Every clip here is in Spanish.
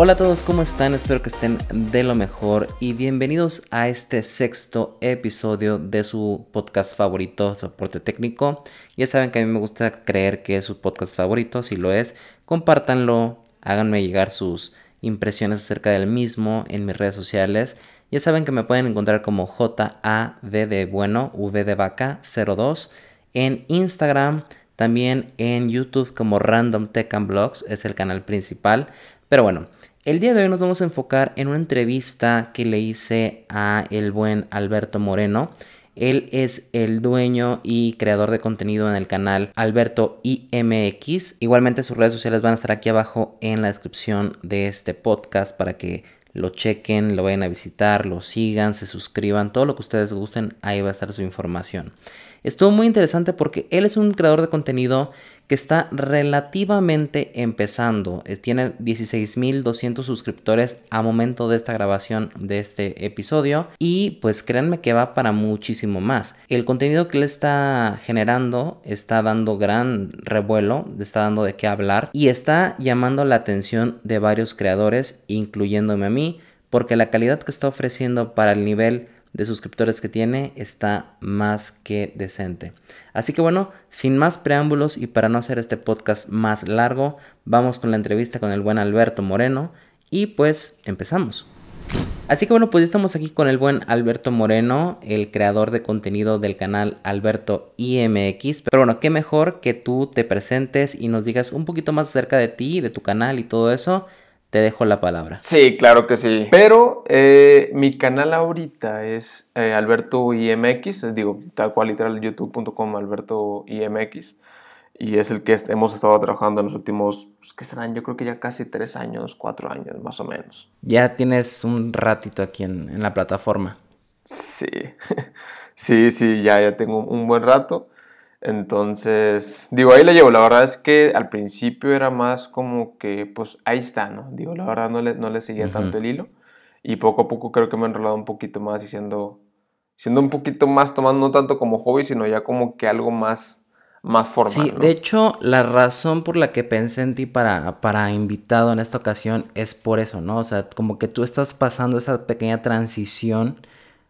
Hola a todos, ¿cómo están? Espero que estén de lo mejor y bienvenidos a este sexto episodio de su podcast favorito, Soporte Técnico. Ya saben que a mí me gusta creer que es su podcast favorito, si lo es, compártanlo, háganme llegar sus impresiones acerca del mismo en mis redes sociales. Ya saben que me pueden encontrar como JAV de bueno, V de vaca 02 en Instagram, también en YouTube como Random Tech and Blogs, es el canal principal. Pero bueno, el día de hoy nos vamos a enfocar en una entrevista que le hice a el buen Alberto Moreno. Él es el dueño y creador de contenido en el canal Alberto IMX. Igualmente sus redes sociales van a estar aquí abajo en la descripción de este podcast para que lo chequen, lo vayan a visitar, lo sigan, se suscriban, todo lo que ustedes gusten, ahí va a estar su información. Estuvo muy interesante porque él es un creador de contenido que está relativamente empezando. tiene 16.200 suscriptores a momento de esta grabación de este episodio. Y pues créanme que va para muchísimo más. El contenido que él está generando está dando gran revuelo, está dando de qué hablar y está llamando la atención de varios creadores, incluyéndome a mí, porque la calidad que está ofreciendo para el nivel de suscriptores que tiene está más que decente. Así que bueno, sin más preámbulos y para no hacer este podcast más largo, vamos con la entrevista con el buen Alberto Moreno y pues empezamos. Así que bueno, pues estamos aquí con el buen Alberto Moreno, el creador de contenido del canal Alberto IMX. Pero bueno, qué mejor que tú te presentes y nos digas un poquito más acerca de ti, de tu canal y todo eso te dejo la palabra. Sí, claro que sí. Pero eh, mi canal ahorita es eh, Alberto IMX, digo, tal cual literal youtube.com Alberto IMX. Y es el que hemos estado trabajando en los últimos, pues, ¿qué serán? Yo creo que ya casi tres años, cuatro años más o menos. Ya tienes un ratito aquí en, en la plataforma. Sí, sí, sí, ya, ya tengo un buen rato. Entonces, digo, ahí le llevo. La verdad es que al principio era más como que, pues ahí está, ¿no? Digo, la verdad no le, no le seguía tanto el hilo. Y poco a poco creo que me he enrolado un poquito más y siendo, siendo un poquito más, tomando no tanto como hobby, sino ya como que algo más, más formal. Sí, de hecho, la razón por la que pensé en ti para, para invitado en esta ocasión es por eso, ¿no? O sea, como que tú estás pasando esa pequeña transición,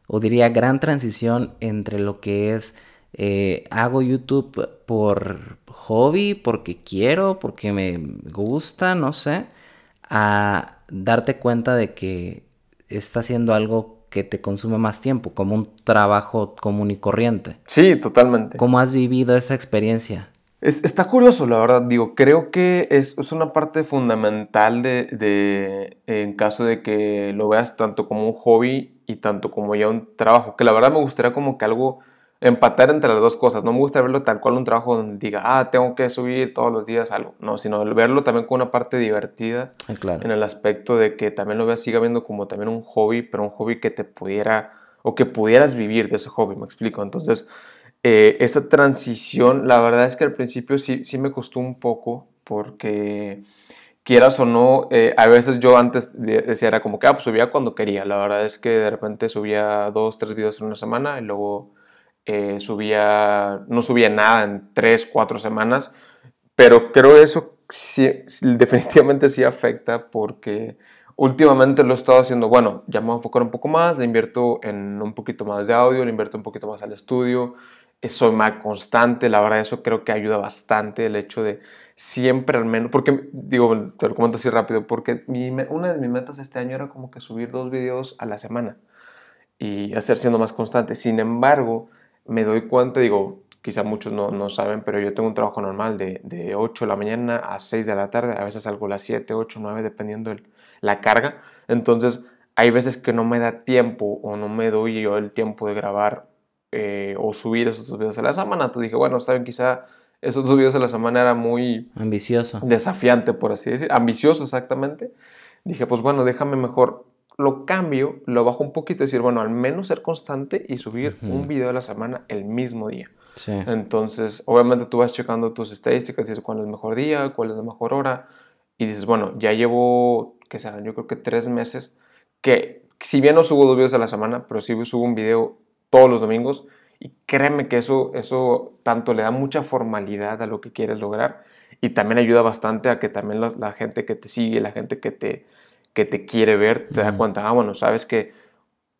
o diría gran transición entre lo que es eh, hago YouTube por hobby, porque quiero, porque me gusta, no sé, a darte cuenta de que está haciendo algo que te consume más tiempo, como un trabajo común y corriente. Sí, totalmente. ¿Cómo has vivido esa experiencia? está curioso, la verdad. Digo, creo que es, una parte fundamental de, de, en caso de que lo veas tanto como un hobby y tanto como ya un trabajo. Que la verdad me gustaría como que algo empatar entre las dos cosas. No me gusta verlo tal cual un trabajo donde diga, ah, tengo que subir todos los días algo. No, sino verlo también con una parte divertida. Ah, claro. En el aspecto de que también lo veas, siga viendo como también un hobby, pero un hobby que te pudiera, o que pudieras vivir de ese hobby, me explico. Entonces, eh, esa transición, la verdad es que al principio sí, sí me costó un poco, porque quieras o no, eh, a veces yo antes decía, era como que, ah, pues subía cuando quería. La verdad es que de repente subía dos, tres videos en una semana y luego eh, subía, no subía nada en tres, cuatro semanas, pero creo eso definitivamente sí afecta porque últimamente lo he estado haciendo, bueno, ya me voy a enfocar un poco más, le invierto en un poquito más de audio, le invierto un poquito más al estudio, soy más constante, la verdad eso creo que ayuda bastante el hecho de siempre al menos, porque digo, te lo comento así rápido, porque una de mis metas este año era como que subir dos videos a la semana y hacer siendo más constante. Sin embargo, me doy cuenta, digo, quizá muchos no, no saben, pero yo tengo un trabajo normal de, de, 8 de la mañana a 6 de la tarde, a veces salgo a las 7, 8, 9, dependiendo de la carga. Entonces, hay veces que no me da tiempo o no me doy yo el tiempo de grabar eh, o subir esos dos videos a la semana. Entonces dije, bueno, está bien, quizá esos dos videos a la semana era muy... Ambicioso. Desafiante, por así decir. Ambicioso, exactamente. Dije, pues bueno, déjame mejor lo cambio, lo bajo un poquito y decir, bueno, al menos ser constante y subir un video a la semana el mismo día. Sí. Entonces, obviamente tú vas checando tus estadísticas, dices cuál es el mejor día, cuál es la mejor hora, y dices, bueno, ya llevo, que serán, yo creo que tres meses, que si bien no subo dos videos a la semana, pero sí subo un video todos los domingos, y créeme que eso, eso tanto le da mucha formalidad a lo que quieres lograr, y también ayuda bastante a que también la gente que te sigue, la gente que te que te quiere ver, te da cuenta, ah, bueno, sabes que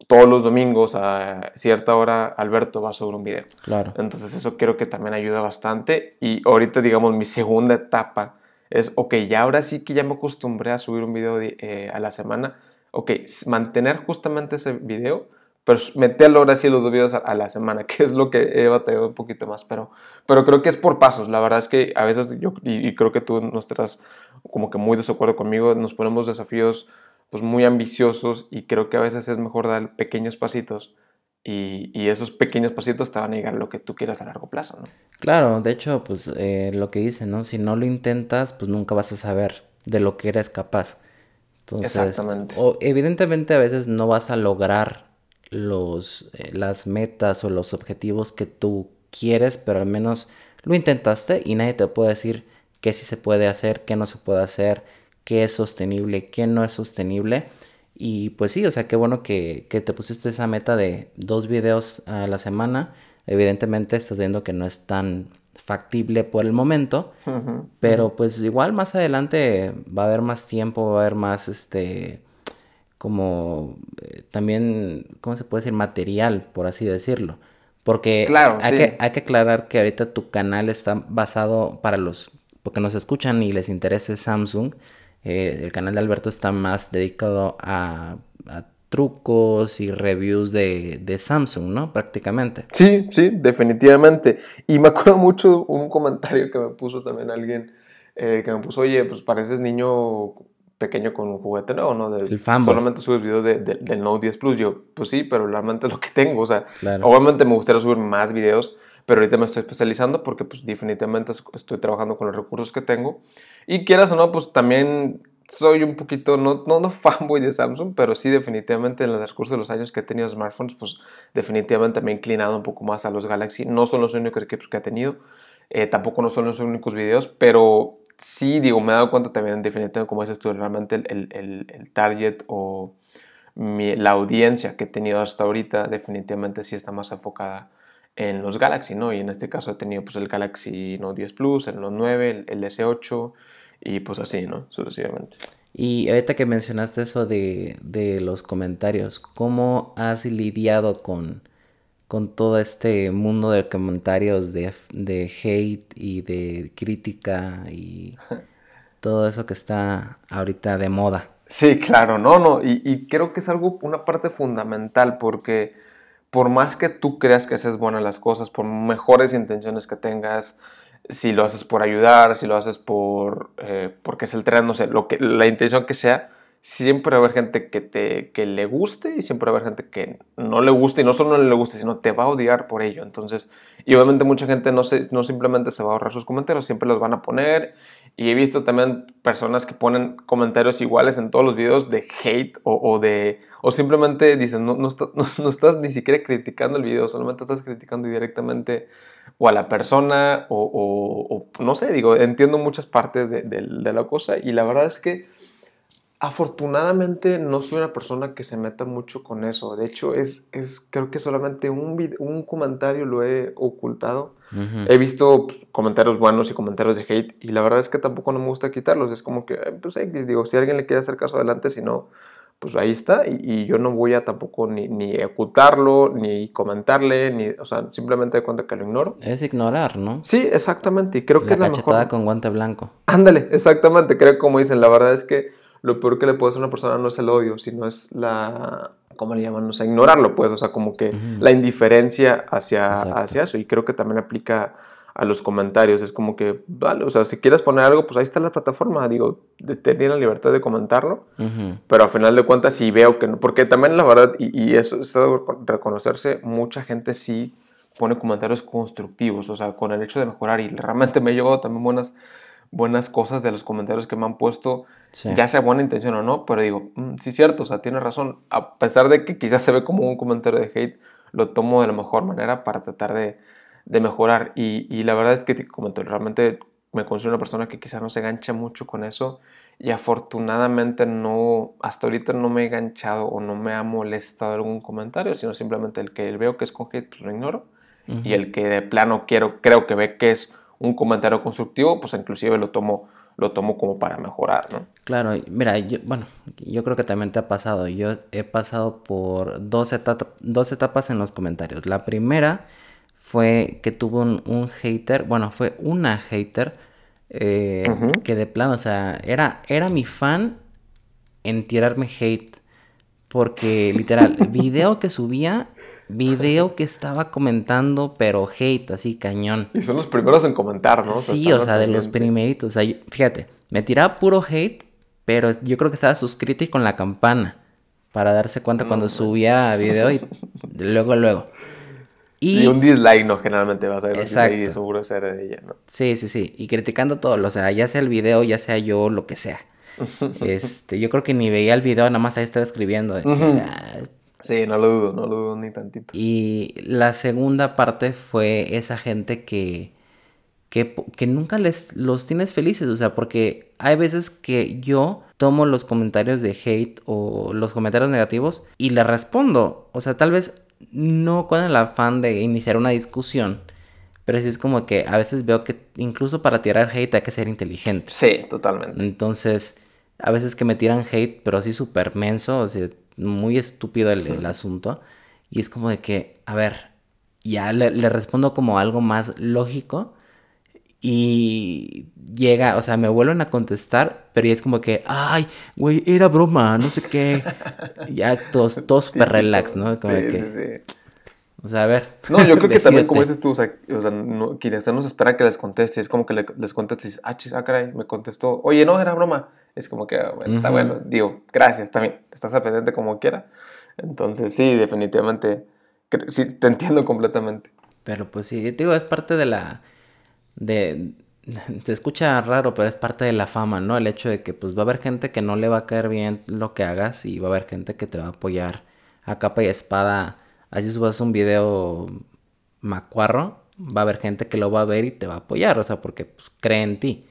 todos los domingos a cierta hora Alberto va a subir un video. Claro. Entonces eso creo que también ayuda bastante. Y ahorita, digamos, mi segunda etapa es, ok, ya ahora sí que ya me acostumbré a subir un video eh, a la semana. Ok, mantener justamente ese video, pero meterlo ahora sí los dos videos a, la semana, que es lo que he batallado un poquito más. Pero, pero creo que es por pasos. La verdad es que a veces yo, y, y creo que tú no estarás como que muy desacuerdo conmigo, nos ponemos desafíos pues muy ambiciosos y creo que a veces es mejor dar pequeños pasitos y, y, esos pequeños pasitos te van a llegar a lo que tú quieras a largo plazo, ¿no? Claro, de hecho, pues eh, lo que dicen, ¿no? Si no lo intentas, pues nunca vas a saber de lo que eres capaz. Entonces, Exactamente. O, evidentemente a veces no vas a lograr los, eh, las metas o los objetivos que tú quieres, pero al menos lo intentaste y nadie te puede decir qué sí se puede hacer, qué no se puede hacer, qué es sostenible, qué no es sostenible. Y pues sí, o sea, qué bueno que, te pusiste esa meta de dos videos a la semana. Evidentemente estás viendo que no es tan factible por el momento, pero pues igual más adelante va a haber más tiempo, va a haber más, este, como eh, también, ¿cómo se puede decir? Material, por así decirlo. Porque claro, hay, que, hay que aclarar que ahorita tu canal está basado para los, porque nos escuchan y les interesa Samsung, eh, el canal de Alberto está más dedicado a, trucos y reviews de, Samsung, ¿no? Prácticamente. Sí, sí, definitivamente. Y me acuerdo mucho un comentario que me puso también alguien, eh, que me puso, oye, pues pareces niño pequeño con un juguete nuevo, ¿no? el fanboy. Solamente subes videos de, del Note 10 Plus. Yo, pues sí, pero realmente es lo que tengo. O sea, obviamente me gustaría subir más videos, pero ahorita me estoy especializando porque pues definitivamente estoy trabajando con los recursos que tengo. Y quieras o no, pues también soy un poquito, no, no, no fanboy de Samsung, pero sí definitivamente en los recursos de los años que he tenido smartphones, pues definitivamente me he inclinado un poco más a los Galaxy. No son los únicos equipos que he tenido, eh, tampoco no son los únicos videos, pero sí, digo, me he dado cuenta también definitivamente, como dices tú, realmente el, el, el target o la audiencia que he tenido hasta ahorita definitivamente sí está más enfocada en los Galaxy, ¿no? Y en este caso he tenido pues el Galaxy Note 10 Plus, el Note 9, el, S8 y pues así, ¿no? Sucesivamente. Y ahorita que mencionaste eso de, de los comentarios, ¿cómo has lidiado con, con todo este mundo de comentarios de, de hate y de crítica y todo eso que está ahorita de moda? Sí, claro, no, no, y, y creo que es algo, una parte fundamental porque por más que tú creas que haces buenas las cosas, por mejores intenciones que tengas, si lo haces por ayudar, si lo haces por eh, porque es el tren, no sé, lo que, la intención que sea, siempre va a haber gente que, te, que le guste y siempre va a haber gente que no le guste y no solo no le guste, sino te va a odiar por ello. Entonces, y obviamente mucha gente no, se, no simplemente se va a ahorrar sus comentarios, siempre los van a poner. Y he visto también personas que ponen comentarios iguales en todos los videos de hate o, o de o simplemente dicen, no, no, no, estás ni siquiera criticando el video, solamente estás criticando directamente o a la persona o, no sé, digo, entiendo muchas partes de, la cosa y la verdad es que afortunadamente no soy una persona que se meta mucho con eso. De hecho, es, es creo que solamente un, un comentario lo he ocultado. He visto pues, comentarios buenos y comentarios de hate y la verdad es que tampoco no me gusta quitarlos. Es como que, pues, digo, si alguien le quiere hacer caso adelante, si no, pues ahí está y, yo no voy a tampoco ni, ni, ocultarlo, ni comentarle, ni, o sea, simplemente de cuenta que lo ignoro. Es ignorar, ¿no? Sí, exactamente, y creo que es la mejor. con guante blanco. Ándale, exactamente, creo que como dicen, la verdad es que lo peor que le puede hacer a una persona no es el odio, sino es la, ¿cómo le llaman? O sea, ignorarlo, pues, o sea, como que la indiferencia hacia, hacia eso, y creo que también aplica a los comentarios. Es como que, vale, o sea, si quieres poner algo, pues ahí está la plataforma. Digo, tiene la libertad de comentarlo. Pero a final de cuentas, si veo que no. Porque también la verdad, y, eso es reconocerse, mucha gente sí pone comentarios constructivos. O sea, con el hecho de mejorar. Y realmente me he llevado también buenas, buenas cosas de los comentarios que me han puesto. Ya sea buena intención o no, pero digo, mm, sí, cierto, o sea, tiene razón. A pesar de que quizás se ve como un comentario de hate, lo tomo de la mejor manera para tratar de, de mejorar. Y, y, la verdad es que, como realmente me considero una persona que quizá no se engancha mucho con eso. Y afortunadamente no, hasta ahorita no me he enganchado o no me ha molestado algún comentario, sino simplemente el que veo que es con hate, pues lo ignoro. Y el que de plano quiero, creo que ve que es un comentario constructivo, pues inclusive lo tomo, lo tomo como para mejorar, ¿no? Claro, mira, yo, bueno, yo creo que también te ha pasado. Yo he pasado por dos, dos etapas en los comentarios. La primera fue que tuvo un, hater, bueno, fue una hater eh, que de plano, o sea, era, era mi fan en tirarme hate. Porque literal, video que subía, video que estaba comentando, pero hate, así cañón. Y son los primeros en comentar, ¿no? Sí, o sea, de los primeritos. O sea, fíjate, me tiraba puro hate, pero yo creo que estaba suscrito y con la campana. Para darse cuenta cuando subía video y luego, luego. Y, un dislike, ¿no? Generalmente vas a ver Exacto. y seguro ser de ella, ¿no? Sí, sí, sí. Y criticando todo, o sea, ya sea el video, ya sea yo, lo que sea. este, yo creo que ni veía el video, nada más ahí estaba escribiendo. Ah". Sí, no lo dudo, no lo dudo ni tantito. Y la segunda parte fue esa gente que, que, que nunca les los tienes felices, o sea, porque hay veces que yo tomo los comentarios de hate o los comentarios negativos y le respondo. O sea, tal vez no con el afán de iniciar una discusión, pero sí es como que a veces veo que incluso para tirar hate hay que ser inteligente. Sí, totalmente. Entonces, a veces que me tiran hate, pero así súper menso, o sea, muy estúpido el, asunto. Y es como de que, a ver, ya le, le respondo como algo más lógico y llega, o sea, me vuelven a contestar, pero ya es como que, ay, güey, era broma, no sé qué. ya todos, todos super relax, ¿no? Como sí, que, sí, O sea, a ver. No, yo creo que también, como dices tú, o sea, o sea no, quienes no se espera que les conteste, es como que les contestes, ah, chis, ah, caray, me contestó, oye, no, era broma. Es como que, ah, bueno, está bueno, digo, gracias también, estás pendiente como quiera. Entonces, sí, definitivamente, sí, te entiendo completamente. Pero pues sí, digo, es parte de la de... Se escucha raro, pero es parte de la fama, ¿no? El hecho de que pues va a haber gente que no le va a caer bien lo que hagas y va a haber gente que te va a apoyar a capa y espada. Así subas un video macuarro, va a haber gente que lo va a ver y te va a apoyar, o sea, porque pues, cree en ti.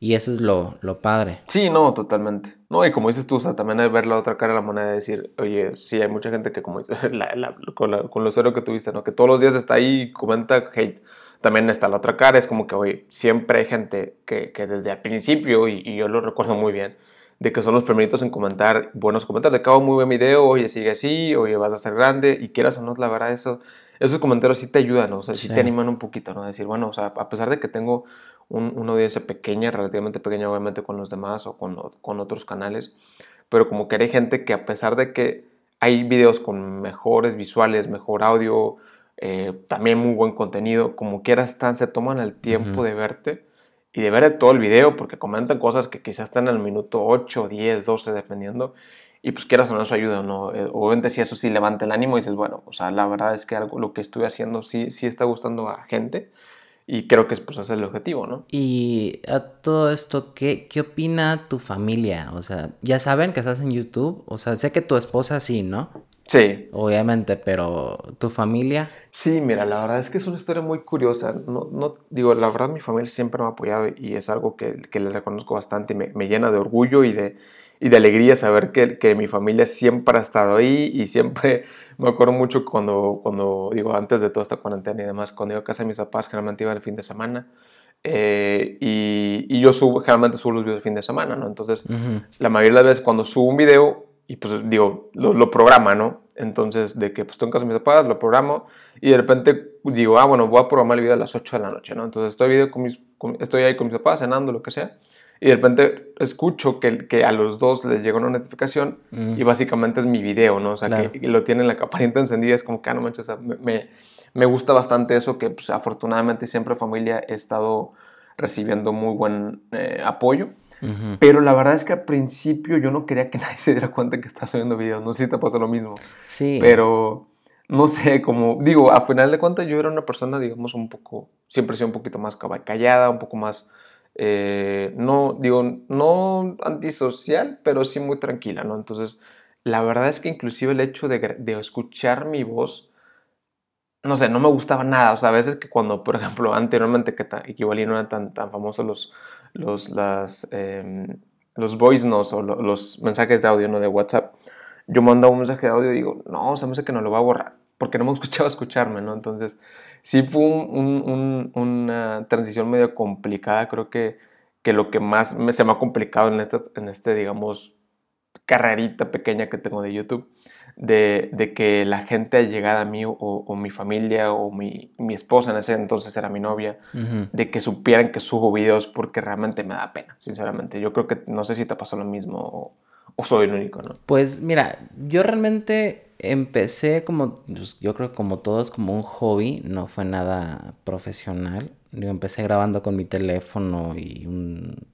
Y eso es lo, lo, padre. Sí, no, totalmente. No, y como dices tú, o sea, también hay ver la otra cara de la moneda y decir, oye, sí, hay mucha gente que, como dices, con, la, con lo cero que tuviste, ¿no? Que todos los días está ahí y comenta hate también está la otra cara, es como que hoy siempre hay gente que, que desde el principio, y, yo lo recuerdo muy bien, de que son los primeritos en comentar buenos comentarios, de cabo muy buen video, oye, sigue así, oye, vas a ser grande, y quieras o no, la verdad, eso, esos comentarios sí te ayudan, o sea, sí, te animan un poquito, ¿no? Decir, bueno, o sea, a pesar de que tengo un, una audiencia pequeña, relativamente pequeña, obviamente, con los demás o con, con otros canales, pero como que hay gente que a pesar de que hay videos con mejores visuales, mejor audio, eh, también muy buen contenido, como quieras están, se toman el tiempo de verte y de ver todo el video, porque comentan cosas que quizás están el minuto 8, 10, 12, dependiendo, y pues quieras o no, eso ayuda, ¿no? Eh, obviamente si eso sí levanta el ánimo y dices, bueno, o sea, la verdad es que algo, lo que estoy haciendo sí, sí está gustando a gente, y creo que pues, ese es el objetivo, ¿no? Y a todo esto, ¿qué, ¿qué opina tu familia? O sea, ya saben que estás en YouTube, o sea, sé que tu esposa sí, ¿no? Sí. Obviamente, pero tu familia. Sí, mira, la verdad es que es una historia muy curiosa. No, no, digo, la verdad mi familia siempre me ha apoyado y es algo que, que le reconozco bastante y me, me, llena de orgullo y de, y de alegría saber que, que, mi familia siempre ha estado ahí y siempre me acuerdo mucho cuando, cuando, digo, antes de toda esta cuarentena y demás, cuando iba a casa de mis papás, generalmente iba el fin de semana. Eh, y, y, yo subo, generalmente subo los videos el fin de semana, ¿no? Entonces, la mayoría de las veces cuando subo un video, y pues digo, lo, lo, programa, ¿no? Entonces, de que pues estoy en casa de mis papás, lo programo y de repente digo, ah, bueno, voy a programar el video a las 8 de la noche, ¿no? Entonces estoy, video con mis, estoy ahí con mis papás cenando, lo que sea, y de repente escucho que, que a los dos les llega una notificación y básicamente es mi video, ¿no? O sea, que, lo tienen la caparita encendida, es como que, ah, no manches, o sea, me, me, gusta bastante eso, que pues, afortunadamente siempre familia he estado recibiendo muy buen eh, apoyo. Pero la verdad es que al principio yo no quería que nadie se diera cuenta que estaba subiendo videos. No sé si te pasó lo mismo. Sí. Pero no sé, como digo, a final de cuentas yo era una persona, digamos, un poco, siempre he sido un poquito más callada, un poco más, eh, no, digo, no antisocial, pero sí muy tranquila, ¿no? Entonces, la verdad es que inclusive el hecho de, escuchar mi voz, no sé, no me gustaba nada. O sea, a veces que cuando, por ejemplo, anteriormente, que igual no eran tan, tan famosos los los, las, em, los voice notes o los mensajes de audio, no de WhatsApp, yo mando un mensaje de audio y digo, no, o sea, me que no lo va a borrar, porque no me escuchaba escucharme, ¿no? Entonces, sí fue un, un, una transición medio complicada, creo que que lo que más me, se me ha complicado en este, en este, digamos, carrerita pequeña que tengo de YouTube, de, de que la gente llegada a mí o, o mi familia o mi, mi, esposa en ese entonces era mi novia, de que supieran que subo videos porque realmente me da pena, sinceramente. Yo creo que no sé si te pasó lo mismo o, o soy el único, ¿no? Pues mira, yo realmente empecé como, pues, yo creo como todos, como un hobby, no fue nada profesional. Yo empecé grabando con mi teléfono y un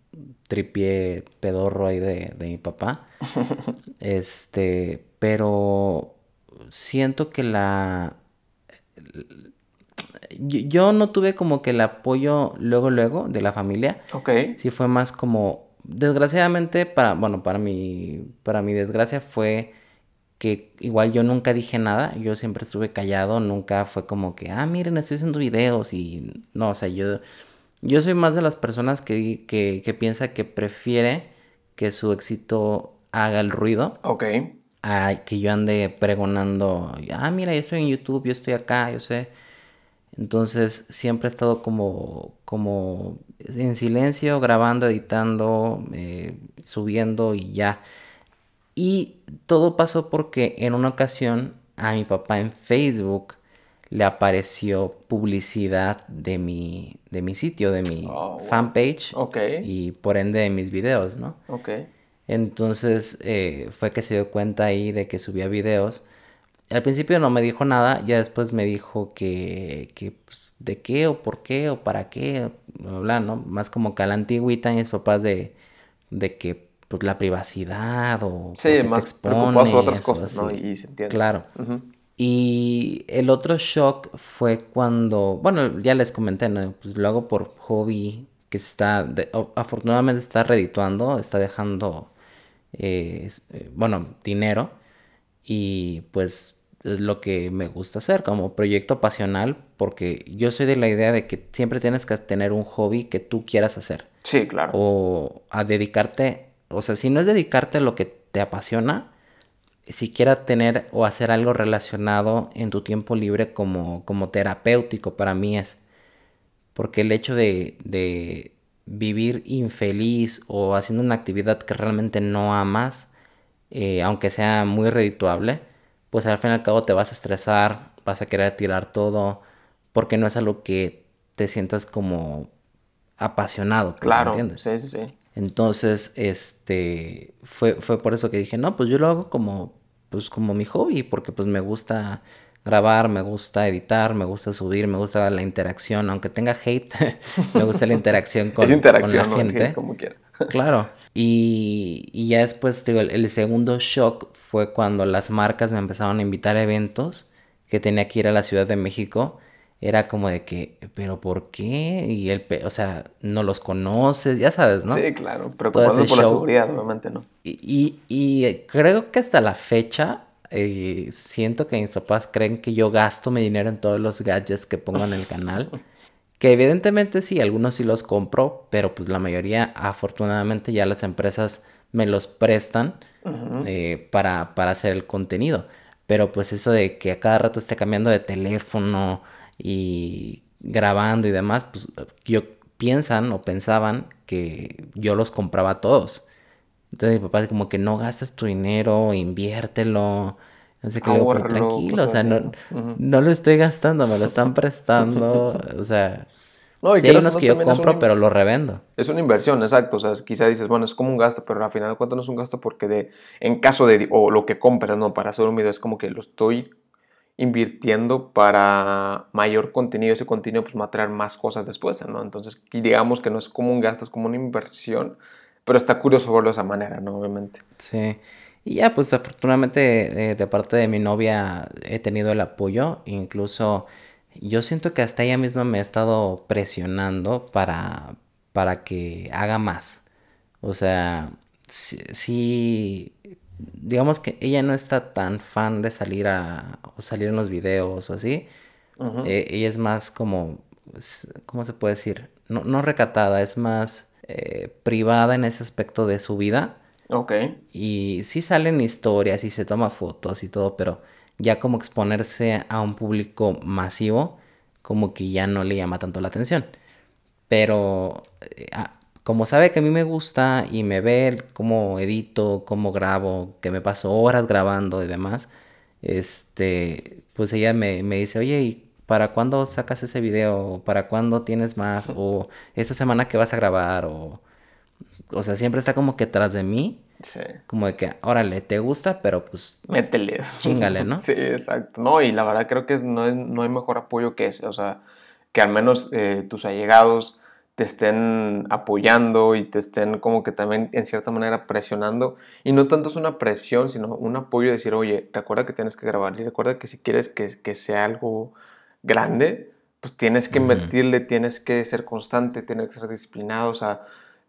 tripié pedorro ahí de, de mi papá. este, pero siento que la... Yo, no tuve como que el apoyo luego, luego de la familia. Ok. Sí fue más como... Desgraciadamente, para, bueno, para mi, para mi desgracia fue que igual yo nunca dije nada, yo siempre estuve callado, nunca fue como que, ah, miren, estoy haciendo videos y no, o sea, yo, yo soy más de las personas que, que, que piensa que prefiere que su éxito haga el ruido. Ok. A que yo ande pregonando, ah, mira, yo estoy en YouTube, yo estoy acá, yo sé. Entonces siempre he estado como, como en silencio, grabando, editando, eh, subiendo y ya. Y todo pasó porque en una ocasión a mi papá en Facebook le apareció publicidad de mi, de mi sitio, de mi oh, fanpage. Y por ende de mis videos, ¿no? Entonces eh, fue que se dio cuenta ahí de que subía videos. Al principio no me dijo nada, ya después me dijo que, que pues, de qué o por qué o para qué, bla, bla, ¿no? Más como que a la antigüita mis papás de, de que pues la privacidad o sí, más preocupados por otras cosas, ¿no? Y se entiende. Claro. Y el otro shock fue cuando, bueno, ya les comenté, ¿no? Pues lo hago por hobby, que se está, afortunadamente está redituando, está dejando, eh, eh, bueno, dinero. Y pues es lo que me gusta hacer como proyecto pasional, porque yo soy de la idea de que siempre tienes que tener un hobby que tú quieras hacer. Sí, claro. O a dedicarte o sea, si no es dedicarte a lo que te apasiona, siquiera tener o hacer algo relacionado en tu tiempo libre como, como terapéutico para mí es. Porque el hecho de, de vivir infeliz o haciendo una actividad que realmente no amas, eh, aunque sea muy redituable, pues al fin y al cabo te vas a estresar, vas a querer tirar todo, porque no es algo que te sientas como apasionado. Pues, claro, sí, sí, sí. Entonces, este, fue, fue por eso que dije, no, pues yo lo hago como, pues como mi hobby, porque pues me gusta grabar, me gusta editar, me gusta subir, me gusta la interacción, aunque tenga hate, me gusta la interacción con, la gente. como quiera. claro. Y, y, ya después, digo, el, el, segundo shock fue cuando las marcas me empezaron a invitar a eventos que tenía que ir a la Ciudad de México era como de que, pero ¿por qué? Y él, o sea, no los conoces, ya sabes, ¿no? Sí, claro, preocupado por la seguridad, obviamente, ¿no? Y, y, creo que hasta la fecha, eh, siento que mis papás creen que yo gasto mi dinero en todos los gadgets que pongo en el canal. que evidentemente sí, algunos sí los compro, pero pues la mayoría, afortunadamente, ya las empresas me los prestan eh, para, para hacer el contenido. Pero pues eso de que a cada rato esté cambiando de teléfono, y grabando y demás, pues yo piensan o pensaban que yo los compraba todos. Entonces mi papá como que no gastas tu dinero, inviértelo. No sé qué, le tranquilo, o sea, no, no, lo estoy gastando, me lo están prestando, o sea... No, y sí hay unos que yo compro, pero lo revendo. Es una inversión, exacto. O sea, quizá dices, bueno, es como un gasto, pero al final de cuentas no es un gasto porque de, en caso de, o lo que compras, ¿no? Para hacer un video es como que lo estoy invirtiendo para mayor contenido, ese contenido pues va a traer más cosas después, ¿no? Entonces, digamos que no es como un gasto, es como una inversión, pero está curioso verlo de esa manera, ¿no? Obviamente. Sí. Y ya, pues afortunadamente eh, de parte de mi novia he tenido el apoyo, incluso yo siento que hasta ella misma me ha estado presionando para, para que haga más. O sea, sí, digamos que ella no está tan fan de salir a o salir en los videos o así. Eh, ella es más como, ¿cómo se puede decir? No, no recatada, es más eh, privada en ese aspecto de su vida. Ok. Y sí salen historias y se toma fotos y todo, pero ya como exponerse a un público masivo, como que ya no le llama tanto la atención. Pero eh, como sabe que a mí me gusta y me ve cómo edito, cómo grabo, que me paso horas grabando y demás, este, pues ella me, me dice, oye, ¿y para cuándo sacas ese video? ¿Para cuándo tienes más? O esta semana que vas a grabar, o, o sea, siempre está como que tras de mí. Sí. Como de que, órale, te gusta, pero pues. Métele. Chingale, ¿no? sí, exacto. No, y la verdad creo que no, no hay mejor apoyo que ese. O sea, que al menos eh, tus allegados te estén apoyando y te estén como que también en cierta manera presionando. Y no tanto es una presión, sino un apoyo de decir, oye, recuerda que tienes que grabar y recuerda que si quieres que, que sea algo grande, pues tienes que invertirle, tienes que ser constante, tienes que ser disciplinado. O sea,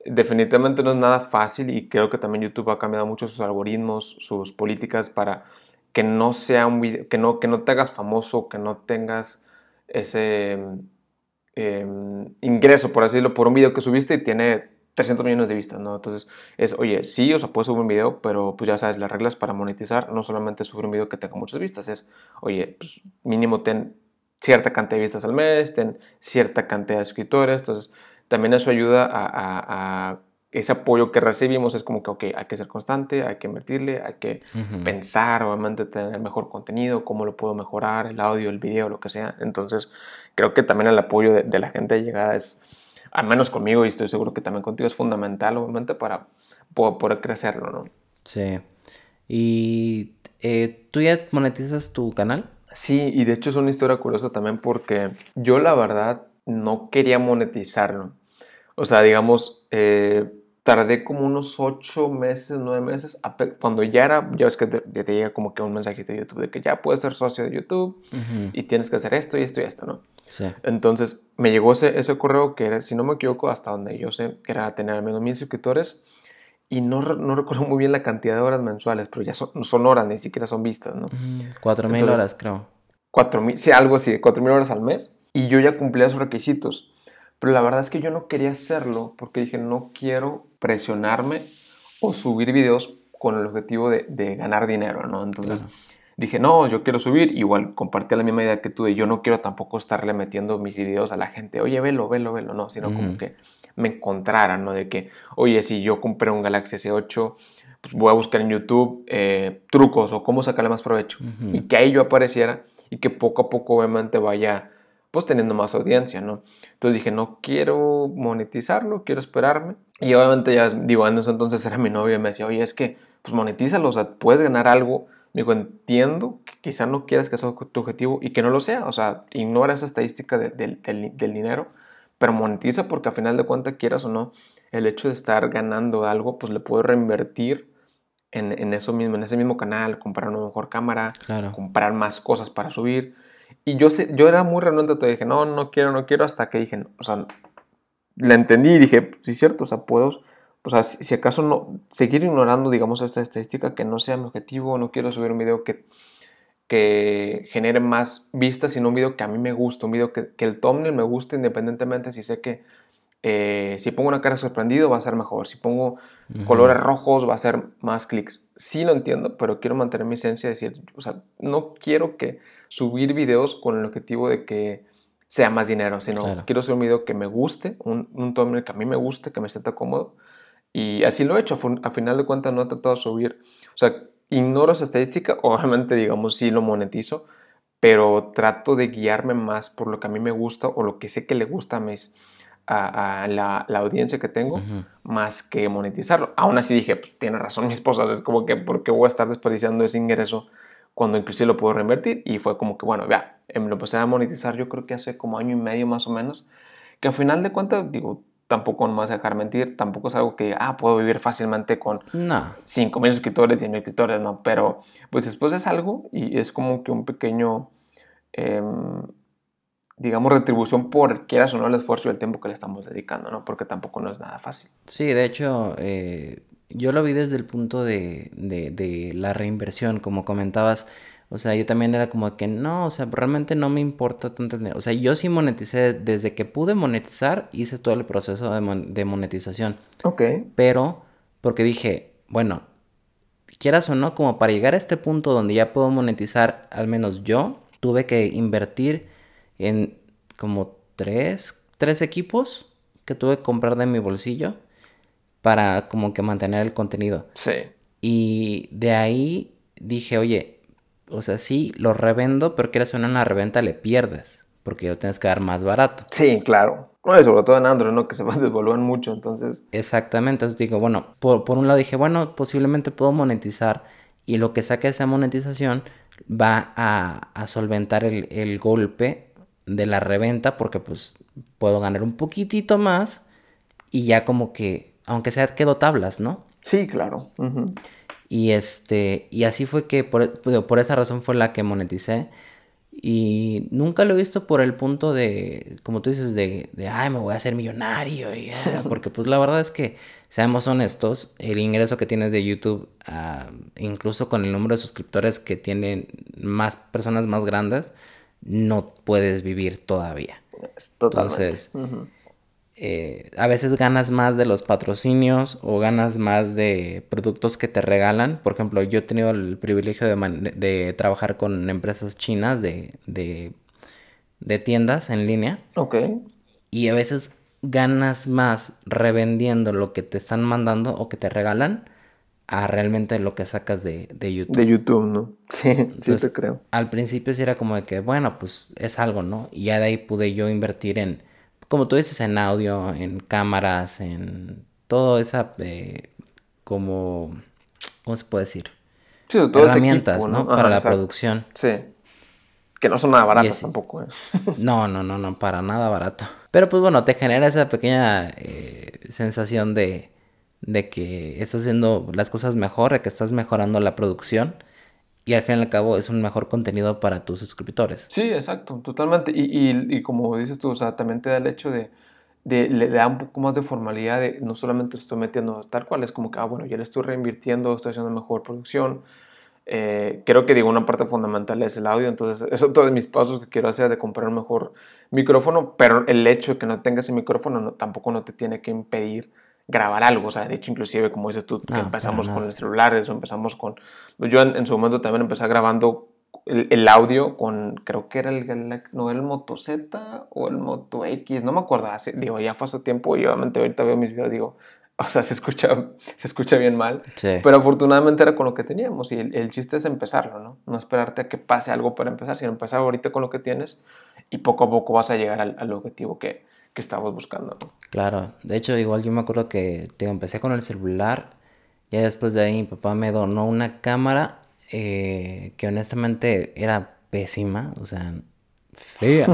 definitivamente no es nada fácil y creo que también YouTube ha cambiado mucho sus algoritmos, sus políticas para que no sea un video, que no, que no te hagas famoso, que no tengas ese Em, ingreso, por así decirlo, por un video que subiste y tiene 300 millones de vistas, ¿no? Entonces es, oye, sí, o sea, puedes subir un video, pero pues ya sabes, las reglas para monetizar no solamente subir un video que tenga muchas vistas, es, oye, pues mínimo ten cierta cantidad de vistas al mes, ten cierta cantidad de suscriptores, entonces también eso ayuda a ese apoyo que recibimos es como que, ok, hay que ser constante, hay que invertirle, hay que pensar, obviamente, tener mejor contenido, cómo lo puedo mejorar, el audio, el video, lo que sea. Entonces, creo que también el apoyo de, la gente llegada es, al menos conmigo, y estoy seguro que también contigo, es fundamental, obviamente, para poder, crecerlo, ¿no? Sí. ¿Y eh, tú ya monetizas tu canal? Sí, y de hecho es una historia curiosa también porque yo la verdad no quería monetizarlo. O sea, digamos, eh, tardé como unos ocho meses, nueve meses, cuando ya era, ya ves que te, llega como que un mensajito de YouTube de que ya puedes ser socio de YouTube y tienes que hacer esto y esto y esto, ¿no? Sí. Entonces me llegó ese, ese correo que era, si no me equivoco, hasta donde yo sé, que era tener al menos mil suscriptores y no, no, recuerdo muy bien la cantidad de horas mensuales, pero ya son, son horas, ni siquiera son vistas, ¿no? Cuatro mil horas, creo. Cuatro mil, sí, algo así, cuatro mil horas al mes y yo ya cumplía esos requisitos. Pero la verdad es que yo no quería hacerlo porque dije, no quiero presionarme o subir videos con el objetivo de, ganar dinero, ¿no? Entonces dije, no, yo quiero subir, igual compartí la misma idea que tú, yo no quiero tampoco estarle metiendo mis videos a la gente, oye, velo, velo, velo, no, sino como que me encontraran, ¿no? De que, oye, si yo compré un Galaxy S8, pues voy a buscar en YouTube eh, trucos o cómo sacarle más provecho. Y que ahí yo apareciera y que poco a poco obviamente vaya pues teniendo más audiencia, ¿no? Entonces dije, no quiero monetizarlo, quiero esperarme. Y obviamente ya, digo, en entonces era mi novio y me decía, oye, es que, pues monetízalo, o sea, puedes ganar algo. Me dijo, entiendo que quizá no quieras que sea tu objetivo y que no lo sea, o sea, ignora esa estadística del, dinero, pero monetiza porque a final de cuentas, quieras o no, el hecho de estar ganando algo, pues le puedo reinvertir en, en, eso mismo, en ese mismo canal, comprar una mejor cámara, comprar más cosas para subir. Y yo, sé, yo era muy renuente, te dije, no, no quiero, no quiero, hasta que dije, o sea, la entendí y dije, sí, cierto, o sea, puedo, o sea, si, acaso no, seguir ignorando, digamos, esta estadística que no sea mi objetivo, no quiero subir un video que, que genere más vistas, sino un video que a mí me gusta, un video que, que el thumbnail me guste independientemente si sé que eh, si pongo una cara sorprendido va a ser mejor, si pongo colores rojos va a ser más clics. Sí lo entiendo, pero quiero mantener mi esencia, decir, o sea, no quiero que subir videos con el objetivo de que sea más dinero, sino quiero hacer un video que me guste, un, un thumbnail que a mí me guste, que me sienta cómodo. Y así lo he hecho. A final de cuentas no he tratado de subir. O sea, ignoro esa estadística. Obviamente, digamos, sí lo monetizo. Pero trato de guiarme más por lo que a mí me gusta o lo que sé que le gusta a, mis, a, la, la, audiencia que tengo, más que monetizarlo. Aún así dije, pues, tiene razón mi esposa. Es como que, ¿por qué voy a estar desperdiciando ese ingreso cuando inclusive lo puedo reinvertir y fue como que, bueno, ya, em, lo empecé a monetizar yo creo que hace como año y medio más o menos, que al final de cuentas, digo, tampoco no me vas a dejar mentir, tampoco es algo que, ah, puedo vivir fácilmente con no. 5 mil suscriptores, 10 mil suscriptores, no, pero pues después es algo y es como que un pequeño, em, digamos, retribución por quieras o no el esfuerzo y el tiempo que le estamos dedicando, ¿no? Porque tampoco no es nada fácil. Sí, de hecho, eh, yo lo vi desde el punto de, de, la reinversión, como comentabas. O sea, yo también era como que no, o sea, realmente no me importa tanto el dinero. O sea, yo sí moneticé, desde que pude monetizar, hice todo el proceso de, de monetización. Ok. Pero, porque dije, bueno, quieras o no, como para llegar a este punto donde ya puedo monetizar, al menos yo, tuve que invertir en como tres, tres equipos que tuve que comprar de mi bolsillo para como que mantener el contenido. Sí. Y de ahí dije, oye, o sea, sí, lo revendo, pero quieres una reventa, le pierdes, porque lo tienes que dar más barato. Sí, claro. No, sobre todo en Android, ¿no? Que se devolver mucho, entonces. Exactamente, entonces digo, bueno, por, por un lado dije, bueno, posiblemente puedo monetizar y lo que saque de esa monetización va a, solventar el, golpe de la reventa porque pues puedo ganar un poquitito más y ya como que, aunque sea quedo tablas, ¿no? Sí, claro. Y este, y así fue que por, por esa razón fue la que moneticé. Y nunca lo he visto por el punto de, como tú dices, de, de ay, me voy a hacer millonario. Y, porque pues la verdad es que, seamos honestos, el ingreso que tienes de YouTube, ah, incluso con el número de suscriptores que tienen más personas más grandes, no puedes vivir todavía. Totalmente. Entonces, eh, a veces ganas más de los patrocinios o ganas más de productos que te regalan. Por ejemplo, yo he tenido el privilegio de, trabajar con empresas chinas de, de, tiendas en línea. Ok. Y a veces ganas más revendiendo lo que te están mandando o que te regalan a realmente lo que sacas de, YouTube. De YouTube, ¿no? Sí, sí te creo. Al principio sí era como de que, bueno, pues es algo, ¿no? Y ya de ahí pude yo invertir en como tú dices, en audio, en cámaras, en todo esa, eh, como, ¿cómo se puede decir? Sí, Herramientas, ¿no? para la producción. Sí. Que no son nada baratas tampoco. ¿eh? No, no, no, no, para nada barato. Pero pues bueno, te genera esa pequeña eh, sensación de, de que estás haciendo las cosas mejor, de que estás mejorando la producción y al fin y al cabo es un mejor contenido para tus suscriptores. Sí, exacto, totalmente. Y, como dices tú, o sea, también te da el hecho de, de, le da un poco más de formalidad de no solamente estoy metiendo tal cual, es como que, ah, bueno, ya le estoy reinvirtiendo, estoy haciendo mejor producción. Eh, creo que digo, una parte fundamental es el audio, entonces eso es todos mis pasos que quiero hacer de comprar un mejor micrófono, pero el hecho de que no tengas ese micrófono tampoco no te tiene que impedir grabar algo. O sea, de hecho, inclusive, como dices tú, empezamos con el celular, eso empezamos con... Yo en, su momento también empecé grabando el, audio con, creo que era el, no, el Moto Z o el Moto X, no me acuerdo, digo, ya fue hace tiempo y obviamente ahorita veo mis videos, digo, o sea, se escucha, se escucha bien mal, pero afortunadamente era con lo que teníamos y el, chiste es empezarlo, ¿no? No esperarte a que pase algo para empezar, sino empezar ahorita con lo que tienes y poco a poco vas a llegar al, al objetivo que, que estabas buscando. Claro, de hecho igual yo me acuerdo que te empecé con el celular, y después de ahí mi papá me donó una cámara eh, que honestamente era pésima, o sea, fea.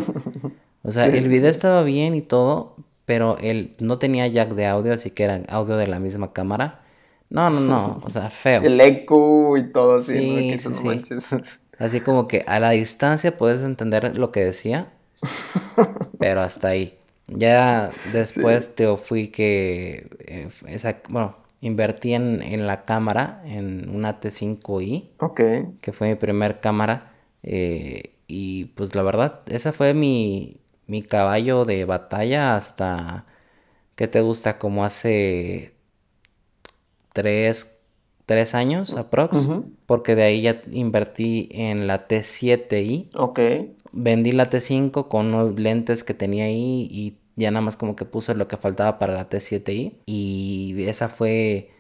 O sea, el video estaba bien y todo, pero él no tenía jack de audio, así que era audio de la misma cámara. No, no, no, o sea, feo. El eco y todo así. Sí, sí, Así como que a la distancia puedes entender lo que decía, pero hasta ahí. Ya después te fui que, eh, esa, bueno, invertí en, la cámara, en una T5i. Ok. Que fue mi primer cámara. Eh, y pues la verdad, esa fue mi, mi caballo de batalla hasta, ¿qué te gusta? Como hace tres, tres años aprox. Porque de ahí ya invertí en la T7i. Ok vendí la T5 con unos lentes que tenía ahí y ya nada más como que puse lo que faltaba para la T7i. Y esa fue,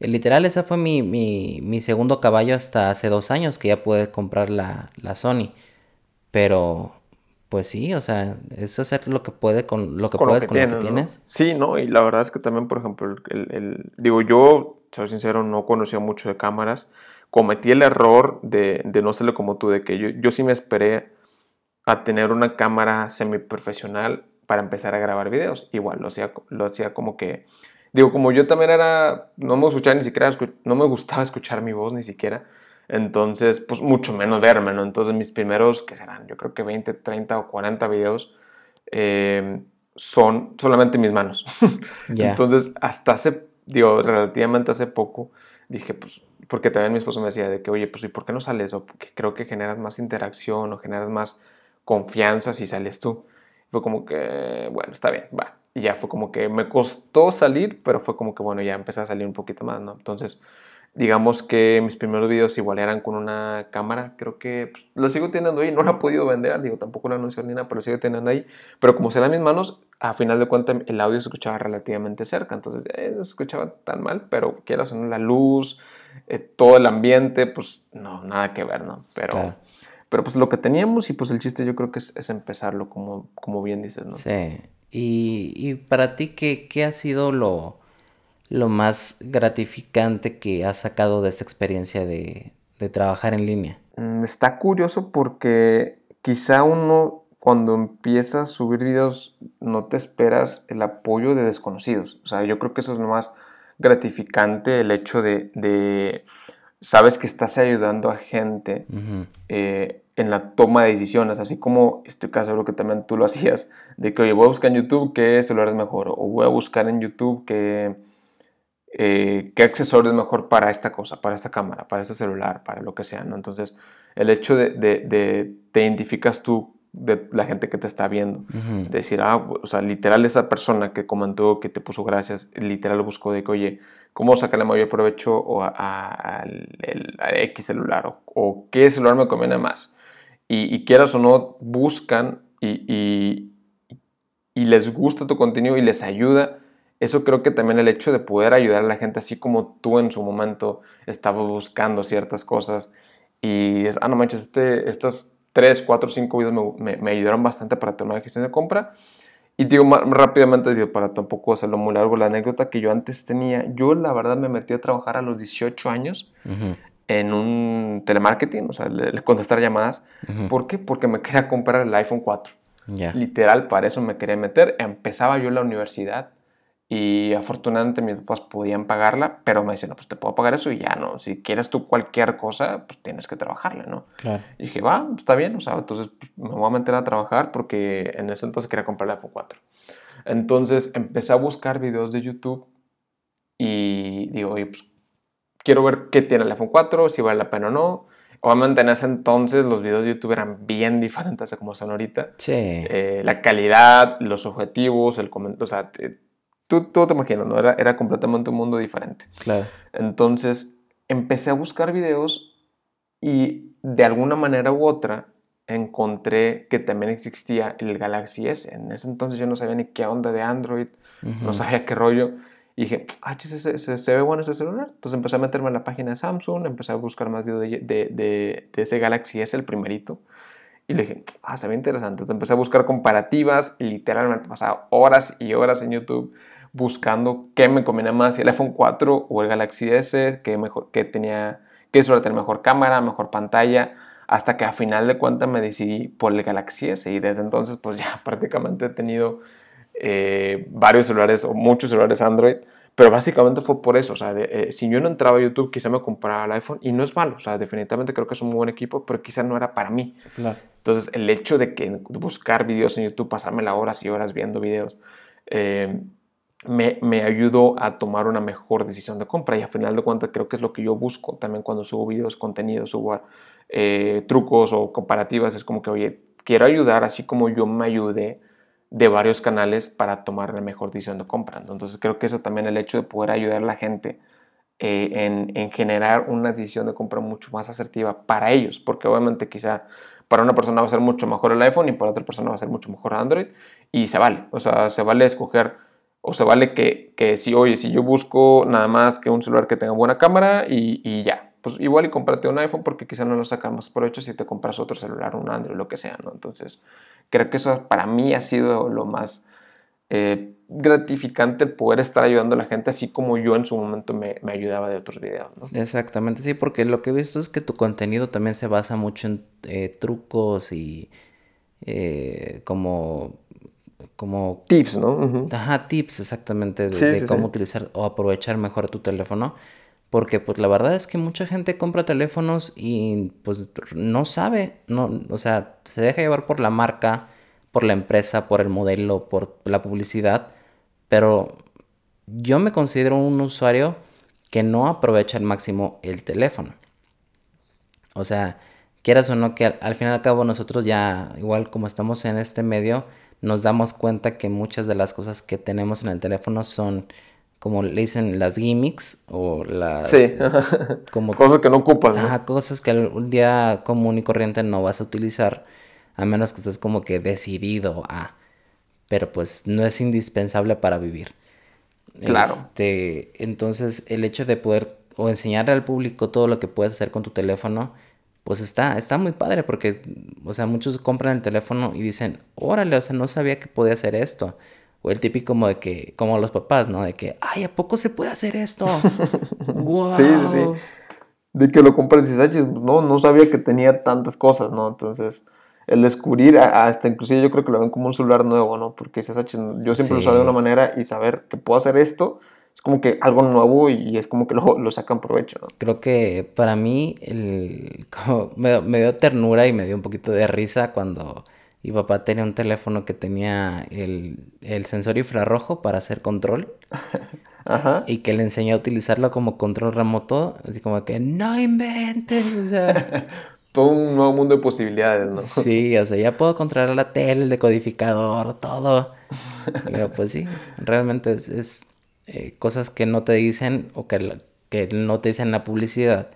literal, esa fue mi, mi, segundo caballo hasta hace dos años que ya pude comprar la, la, Sony. Pero, pues sí, o sea, es hacer lo que puede con lo que puedes con lo que tienes. Sí, ¿no? Y la verdad es que también, por ejemplo, el, digo, yo, soy sincero, no conocía mucho de cámaras. Cometí el error de, de no serlo como tú, de que yo, yo sí me esperé a tener una cámara semiprofesional para empezar a grabar videos. Igual, lo hacía, lo hacía como que... Digo, como yo también era... No me gustaba ni siquiera... No me gustaba escuchar mi voz ni siquiera. Entonces, pues mucho menos verme, ¿no? Entonces mis primeros, que serán? Yo creo que 20, 30 o 40 videos em, son solamente mis manos. Entonces, hasta hace, digo, relativamente hace poco, dije, pues, porque también mi esposo me decía de que, oye, pues, ¿y por qué no sales? O porque creo que generas más interacción o generas más confianza si sales tú. Fue como que, bueno, está bien, va. Y ya fue como que me costó salir, pero fue como que, bueno, ya empecé a salir un poquito más, ¿no? Entonces, digamos que mis primeros videos igual eran con una cámara, creo que pues, lo sigo teniendo ahí, no la he podido vender, digo, tampoco la anuncio ni nada, pero lo sigo teniendo ahí. Pero como serán mis manos, a final de cuentas el audio se escuchaba relativamente cerca, entonces eh, no se escuchaba tan mal, pero quieras o no, la luz, eh, todo el ambiente, pues no, nada que ver, ¿no? Pero, pero pues lo que teníamos y pues el chiste yo creo que es, empezarlo, como, como bien dices, ¿no? Sí. Y, para ti, ¿qué, qué ha sido lo, lo más gratificante que has sacado de esta experiencia de, de trabajar en línea? Mm, está curioso porque quizá uno cuando empieza a subir videos no te esperas el apoyo de desconocidos. O sea, yo creo que eso es lo más gratificante, el hecho de, sabes que estás ayudando a gente eh, en la toma de decisiones, así como estoy casi seguro que también tú lo hacías, de que, oye, voy a buscar en YouTube qué celular es mejor, o voy a buscar en YouTube qué, eh, qué accesorio es mejor para esta cosa, para esta cámara, para este celular, para lo que sea, ¿no? Entonces, el hecho de, de te identificas tú de la gente que te está viendo. Decir, ah, o sea, literal esa persona que comentó, que te puso gracias, literal buscó de que, oye, ¿cómo sacarle mayor provecho o a, X celular? O, qué celular me conviene más? Y, quieras o no, buscan y, y, les gusta tu contenido y les ayuda. Eso creo que también el hecho de poder ayudar a la gente, así como tú en su momento estabas buscando ciertas cosas y es, ah, no manches, este, estas 3, 4, 5 videos me, me, ayudaron bastante para tener una gestión de compra. Y digo rápidamente, digo, para tampoco hacerlo muy largo, la anécdota que yo antes tenía, yo la verdad me metí a trabajar a los 18 años en un telemarketing, o sea, le, contestar llamadas. ¿Por qué? Porque me quería comprar el iPhone 4. Literal, para eso me quería meter. Empezaba yo la universidad y afortunadamente mis papás podían pagarla, pero me decían, no, pues te puedo pagar eso y ya, ¿no? Si quieres tú cualquier cosa, pues tienes que trabajarle, ¿no? Claro. Y dije, va, está bien, o sea, entonces pues, me voy a meter a trabajar porque en ese entonces quería comprar el iPhone 4. Entonces empecé a buscar videos de YouTube y digo, oye, pues quiero ver qué tiene el iPhone 4, si vale la pena o no. Obviamente en ese entonces los videos de YouTube eran bien diferentes a como son ahorita. Sí. Eh, la calidad, los objetivos, el comentario, o sea, tú, tú te imaginas, ¿no? Era, era completamente un mundo diferente. Claro. Entonces empecé a buscar videos y de alguna manera u otra encontré que también existía el Galaxy S. En ese entonces yo no sabía ni qué onda de Android, no sabía qué rollo. Y dije, ah, se, se, ve bueno ese celular. Entonces empecé a meterme en la página de Samsung, empecé a buscar más videos de, de, de, de ese Galaxy S, el primerito. Y le dije, ah, se ve interesante. Entonces empecé a buscar comparativas y literalmente pasaba horas y horas en YouTube buscando qué me convenía más, si el iPhone 4 o el Galaxy S, qué, mejor, qué tenía, qué suele tener mejor cámara, mejor pantalla, hasta que a final de cuentas me decidí por el Galaxy S. Y desde entonces pues ya prácticamente he tenido eh, varios celulares o muchos celulares Android, pero básicamente fue por eso, o sea, eh, si yo no entraba a YouTube quizá me compraba el iPhone y no es malo, o sea, definitivamente creo que es un muy buen equipo, pero quizá no era para mí. Entonces el hecho de que buscar videos en YouTube, pasarme las horas y horas viendo videos, eh, me, me, ayudó a tomar una mejor decisión de compra y a final de cuentas creo que es lo que yo busco también cuando subo videos, contenidos, subo eh, trucos o comparativas, es como que, oye, quiero ayudar así como yo me ayudé de varios canales para tomar la mejor decisión de compra. Entonces creo que eso también el hecho de poder ayudar a la gente eh, en, en, generar una decisión de compra mucho más asertiva para ellos, porque obviamente quizá para una persona va a ser mucho mejor el iPhone y para otra persona va a ser mucho mejor Android y se vale, o sea, se vale escoger o se vale que, que si, oye, si yo busco nada más que un celular que tenga buena cámara y, y ya, pues igual y cómprate un iPhone porque quizá no lo sacamos por hecho si te compras otro celular, un Android, lo que sea, ¿no? Entonces, creo que eso para mí ha sido lo más eh, gratificante poder estar ayudando a la gente así como yo en su momento me, me, ayudaba de otros videos, ¿no? Exactamente, sí, porque lo que he visto es que tu contenido también se basa mucho en eh, trucos y eh, como como... Tips, ¿no? Ajá, tips exactamente de, cómo utilizar o aprovechar mejor tu teléfono. Porque pues la verdad es que mucha gente compra teléfonos y pues no sabe, no, o sea, se deja llevar por la marca, por la empresa, por el modelo, por la publicidad, pero yo me considero un usuario que no aprovecha al máximo el teléfono. O sea, quieras o no que al, al fin y al cabo nosotros ya, igual como estamos en este medio, nos damos cuenta que muchas de las cosas que tenemos en el teléfono son, como le dicen, las gimmicks o las... Sí, como, cosas que no ocupas. Ajá, cosas que un día común y corriente no vas a utilizar, a menos que estés como que decidido a... pero pues no es indispensable para vivir. Claro. Este, entonces, el hecho de poder o enseñarle al público todo lo que puedes hacer con tu teléfono, pues está, está muy padre porque, o sea, muchos compran el teléfono y dicen, órale, o sea, no sabía que podía hacer esto. O el típico como de que, como los papás, ¿no? De que, ay, ¿a poco se puede hacer esto? Sí, sí, sí. De que lo compran y dices, no, no sabía que tenía tantas cosas, ¿no? Entonces, el descubrir, hasta inclusive yo creo que lo ven como un celular nuevo, ¿no? Porque dices, yo siempre lo usaba de una manera y saber que puedo hacer esto, es como que algo nuevo y es como que lo, lo sacan provecho, ¿no? Creo que para mí el, me, me, dio ternura y me dio un poquito de risa cuando mi papá tenía un teléfono que tenía el, el sensor infrarrojo para hacer control. Ajá. Y que le enseñó a utilizarlo como control remoto, así como que no inventes, o sea... todo un nuevo mundo de posibilidades, ¿no? Sí, o sea, ya puedo controlar la tele, el decodificador, todo. Pues sí, realmente es, eh, cosas que no te dicen o que, que no te dicen la publicidad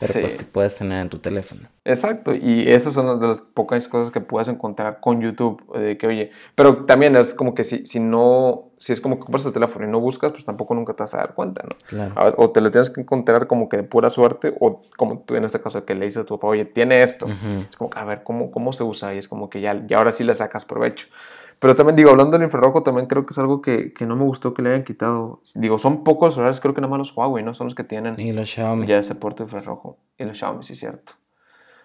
pero pues que puedes tener en tu teléfono. Exacto, y esas son de las pocas cosas que puedes encontrar con YouTube, de que oye, pero también es como que si, si no, si es como que compras el teléfono y no buscas, pues tampoco nunca te vas a dar cuenta, ¿no? Claro. O te lo tienes que encontrar como que de pura suerte, o como tú en este caso que le dices a tu papá, oye, tiene esto, es como que a ver, ¿cómo, cómo se usa? Y es como que ya, ya ahora sí le sacas provecho. Pero también digo, hablando del infrarrojo, también creo que es algo que, que, no me gustó que le hayan quitado. Digo, son pocos los celulares, creo que nada más los Huawei, ¿no? Son los que tienen y los Xiaomi. ya ese puerto infrarrojo. Y los Xiaomi, sí, cierto.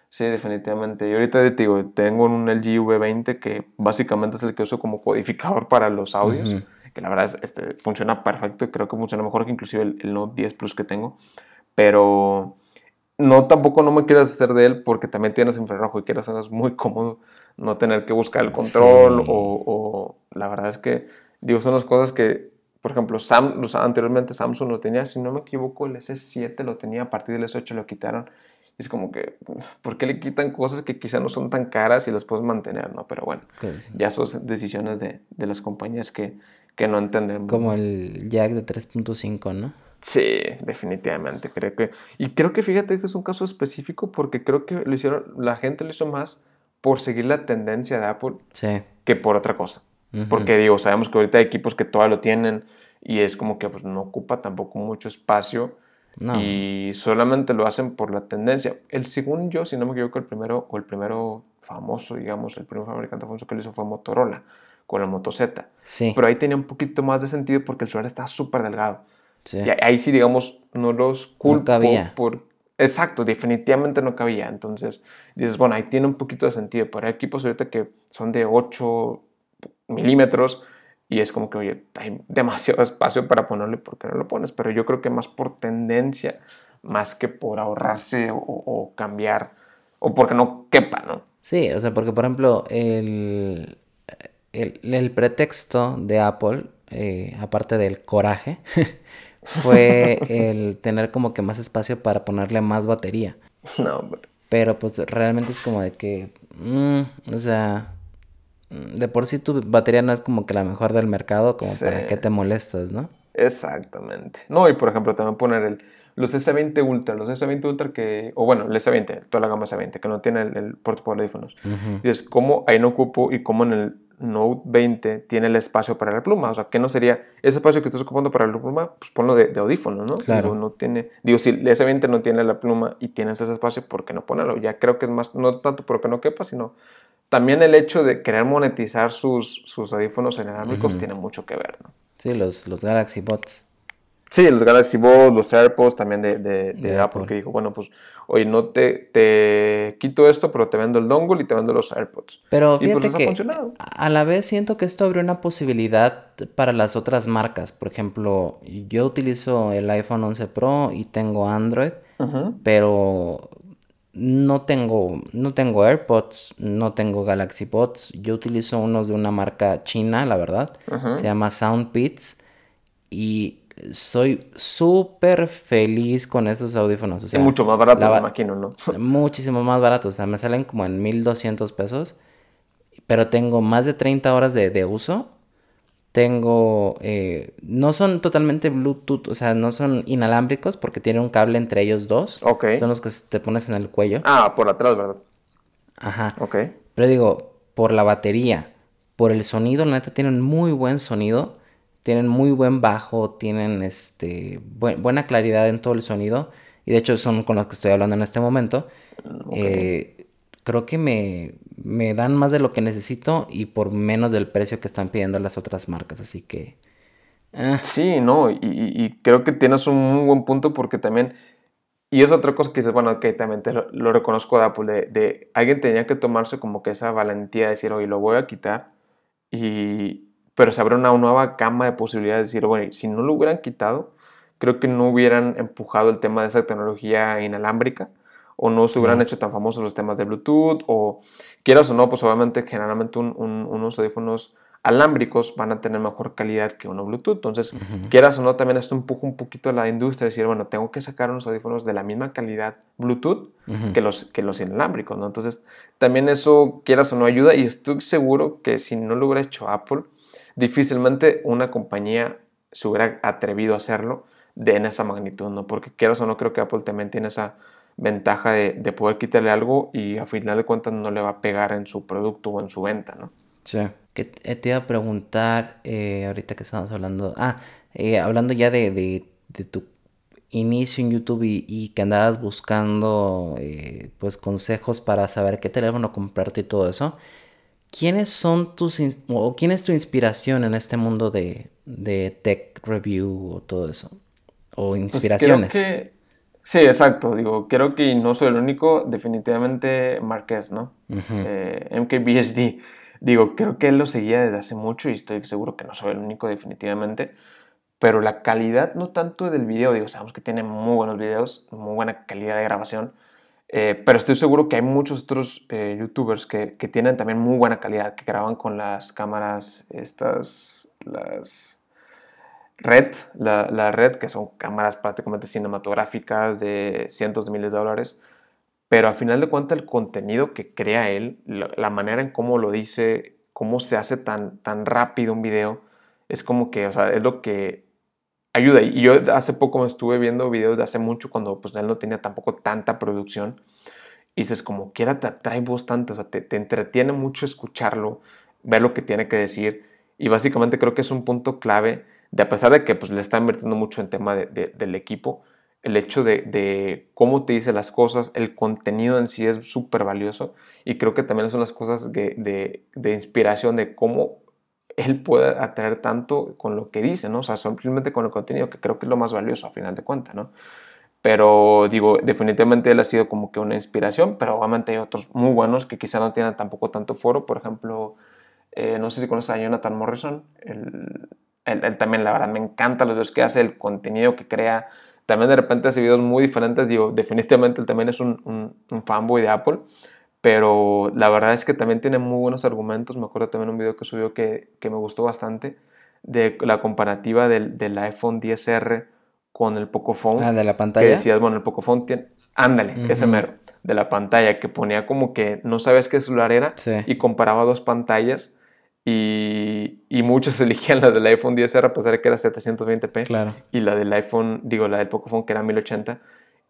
Sí, definitivamente. Y ahorita te digo, tengo un LG V20 que básicamente es el que uso como codificador para los audios. Que la verdad es, este, funciona perfecto y creo que funciona mejor que inclusive el, el Note 10 Plus que tengo. Pero no, tampoco no me quieras hacer de él porque también tienes infrarrojo y quieras hacer muy cómodo no tener que buscar el control o, la verdad es que, digo, son las cosas que, por ejemplo, Sam, anteriormente Samsung lo tenía, si no me equivoco, el S7 lo tenía, a partir del S8 lo quitaron. es como que, ¿por qué le quitan cosas que quizá no son tan caras y las puedes mantener, no? Pero bueno, ya son decisiones de, de las compañías que, que no entendemos. Como el jack de 3.5, ¿no? Sí, definitivamente, creo que... Y creo que fíjate que es un caso específico porque creo que lo hicieron, la gente lo hizo más por seguir la tendencia de Apple que por otra cosa. Porque digo, sabemos que ahorita hay equipos que todavía lo tienen y es como que pues, no ocupa tampoco mucho espacio y solamente lo hacen por la tendencia. El según yo, si no me equivoco, el primero o el primero famoso, digamos, el primer fabricante famoso que lo hizo fue Motorola con el Moto Z. Sí. Pero ahí tenía un poquito más de sentido porque el celular estaba súper delgado. Sí. Y ahí sí, digamos, no los culpo por Exacto, definitivamente no cabía. Entonces dices, bueno, ahí tiene un poquito de sentido, pero hay equipos ahorita que son de 8 milímetros y es como que, oye, hay demasiado espacio para ponerle, ¿por qué no lo pones? Pero yo creo que más por tendencia, más que por ahorrarse o, cambiar, o porque no quepa, ¿no? Sí, o sea, porque por ejemplo, el, el, pretexto de Apple, eh, aparte del coraje, fue el tener como que más espacio para ponerle más batería. No, hombre. Pero pues realmente es como de que, mm, o sea, de por sí tu batería no es como que la mejor del mercado, como para que te molestas, ¿no? Exactamente. No, y por ejemplo también poner el, los S20 Ultra, los S20 Ultra que, o bueno, el S20, toda la gama S20, que no tiene el, el puerto para audífonos. Y es como ahí no ocupo y como en el Note 20 tiene el espacio para la pluma. O sea, ¿qué no sería ese espacio que estás ocupando para la pluma? Pues ponlo de, de audífono, ¿no? Claro. Digo, no tiene, digo, si el S20 no tiene la pluma y tienes ese espacio, ¿por qué no ponerlo? Ya creo que es más, no tanto porque no quepa, sino también el hecho de querer monetizar sus, sus audífonos inalámbricos tiene mucho que ver, ¿no? Sí, los, los Galaxy Bots. Sí, los Galaxy Bots, los AirPods también de, de, de, Apple, que dijo, bueno, pues, oye, no te, te quito esto, pero te vendo el dongle y te vendo los AirPods. Pero pues, fíjate que a la vez siento que esto abrió una posibilidad para las otras marcas. Por ejemplo, yo utilizo el iPhone 11 Pro y tengo Android, pero no tengo, no tengo AirPods, no tengo Galaxy Buds. Yo utilizo unos de una marca china, la verdad. Se llama Soundbeats. Y soy súper feliz con esos audífonos. O sea, mucho más barato, me imagino, ¿no? muchísimo más barato. O sea, me salen como en 1200 pesos. Pero tengo más de 30 horas de, uso. Tengo. Eh, no son totalmente Bluetooth, o sea, no son inalámbricos porque tiene un cable entre ellos dos. Ok. Son los que te pones en el cuello. Ah, por atrás, ¿verdad? Ajá. Ok. Pero digo, por la batería, por el sonido, la neta tienen muy buen sonido, tienen muy buen bajo, tienen este, buena claridad en todo el sonido. Y de hecho son con los que estoy hablando en este momento. Eh, creo que me, me, dan más de lo que necesito y por menos del precio que están pidiendo las otras marcas. Así que... Ah. Sí, no, y, creo que tienes un muy buen punto porque también... Y es otra cosa que dices, bueno, que también te lo, reconozco de Apple, de, de, alguien tenía que tomarse como que esa valentía de decir, oye, lo voy a quitar y, pero se abre una nueva gama de posibilidades de decir, bueno, si no lo hubieran quitado, creo que no hubieran empujado el tema de esa tecnología inalámbrica o no se hubieran hecho tan famosos los temas de Bluetooth o quieras o no, pues obviamente generalmente unos audífonos alámbricos van a tener mejor calidad que uno Bluetooth. Entonces, quieras o no, también esto empuja un poquito a la industria, decir, bueno, tengo que sacar unos audífonos de la misma calidad Bluetooth que, los, que los inalámbricos, ¿no? Entonces, también eso, quieras o no, ayuda y estoy seguro que si no lo hubiera hecho Apple, difícilmente una compañía se hubiera atrevido a hacerlo de en esa magnitud, ¿no? Porque quieras o no, creo que Apple también tiene esa ventaja de, de poder quitarle algo y a final de cuentas no le va a pegar en su producto o en su venta, ¿no? Sí. Que te iba a preguntar, eh, ahorita que estamos hablando, ah, eh, hablando ya de, de, tu inicio en YouTube y, que andabas buscando eh, pues consejos para saber qué teléfono comprarte y todo eso. ¿Quiénes son tus o quién es tu inspiración en este mundo de, de tech review o todo eso? O pues inspiraciones. sí, exacto. Digo, creo que no soy el único. Definitivamente Marqués, ¿no? MKBHD. Digo, creo que él lo seguía desde hace mucho y estoy seguro que no soy el único definitivamente. Pero la calidad, no tanto del video, digo, sabemos que tiene muy buenos videos, muy buena calidad de grabación, eh, pero estoy seguro que hay muchos otros eh, youtubers que, que, tienen también muy buena calidad, que graban con las cámaras, estas, las Red, la, la Red, que son cámaras prácticamente cinematográficas de cientos de miles de dólares. Pero al final de cuentas el contenido que crea él, la, manera en cómo lo dice, cómo se hace tan, tan rápido un video, es como que, o sea, es lo que ayuda. Y yo hace poco estuve viendo videos de hace mucho cuando pues él no tenía tampoco tanta producción. Y dices, como quiera te atrae bastante, o sea, te, entretiene mucho escucharlo, ver lo que tiene que decir. Y básicamente creo que es un punto clave, de a pesar de que pues le está invirtiendo mucho en tema del equipo, el hecho de, cómo te dice las cosas, el contenido en sí es súper valioso y creo que también son las cosas de, inspiración de cómo él puede atraer tanto con lo que dice, ¿no? O sea, simplemente con el contenido, que creo que es lo más valioso a final de cuentas, ¿no? Pero digo, definitivamente él ha sido como que una inspiración, pero obviamente hay otros muy buenos que quizá no tienen tampoco tanto foro, por ejemplo, eh, no sé si conoces a Jonathan Morrison, él, él, también la verdad me encanta los videos que hace, el contenido que crea, también de repente hace videos muy diferentes. Digo, definitivamente él también es un, un, fanboy de Apple. Pero la verdad es que también tiene muy buenos argumentos. Me acuerdo también un video que subió que, que me gustó bastante. De la comparativa del, del, iPhone 10R con el Pocophone. Ah, de la pantalla. Que decías, bueno, el Pocophone tiene... Ándale, ese mero. De la pantalla, que ponía como que no sabes qué celular era. Y comparaba dos pantallas y, y, muchos elegían la del iPhone 10R a pesar de que era 720p. Claro. Y la del iPhone, digo, la del Pocophone que era 1080.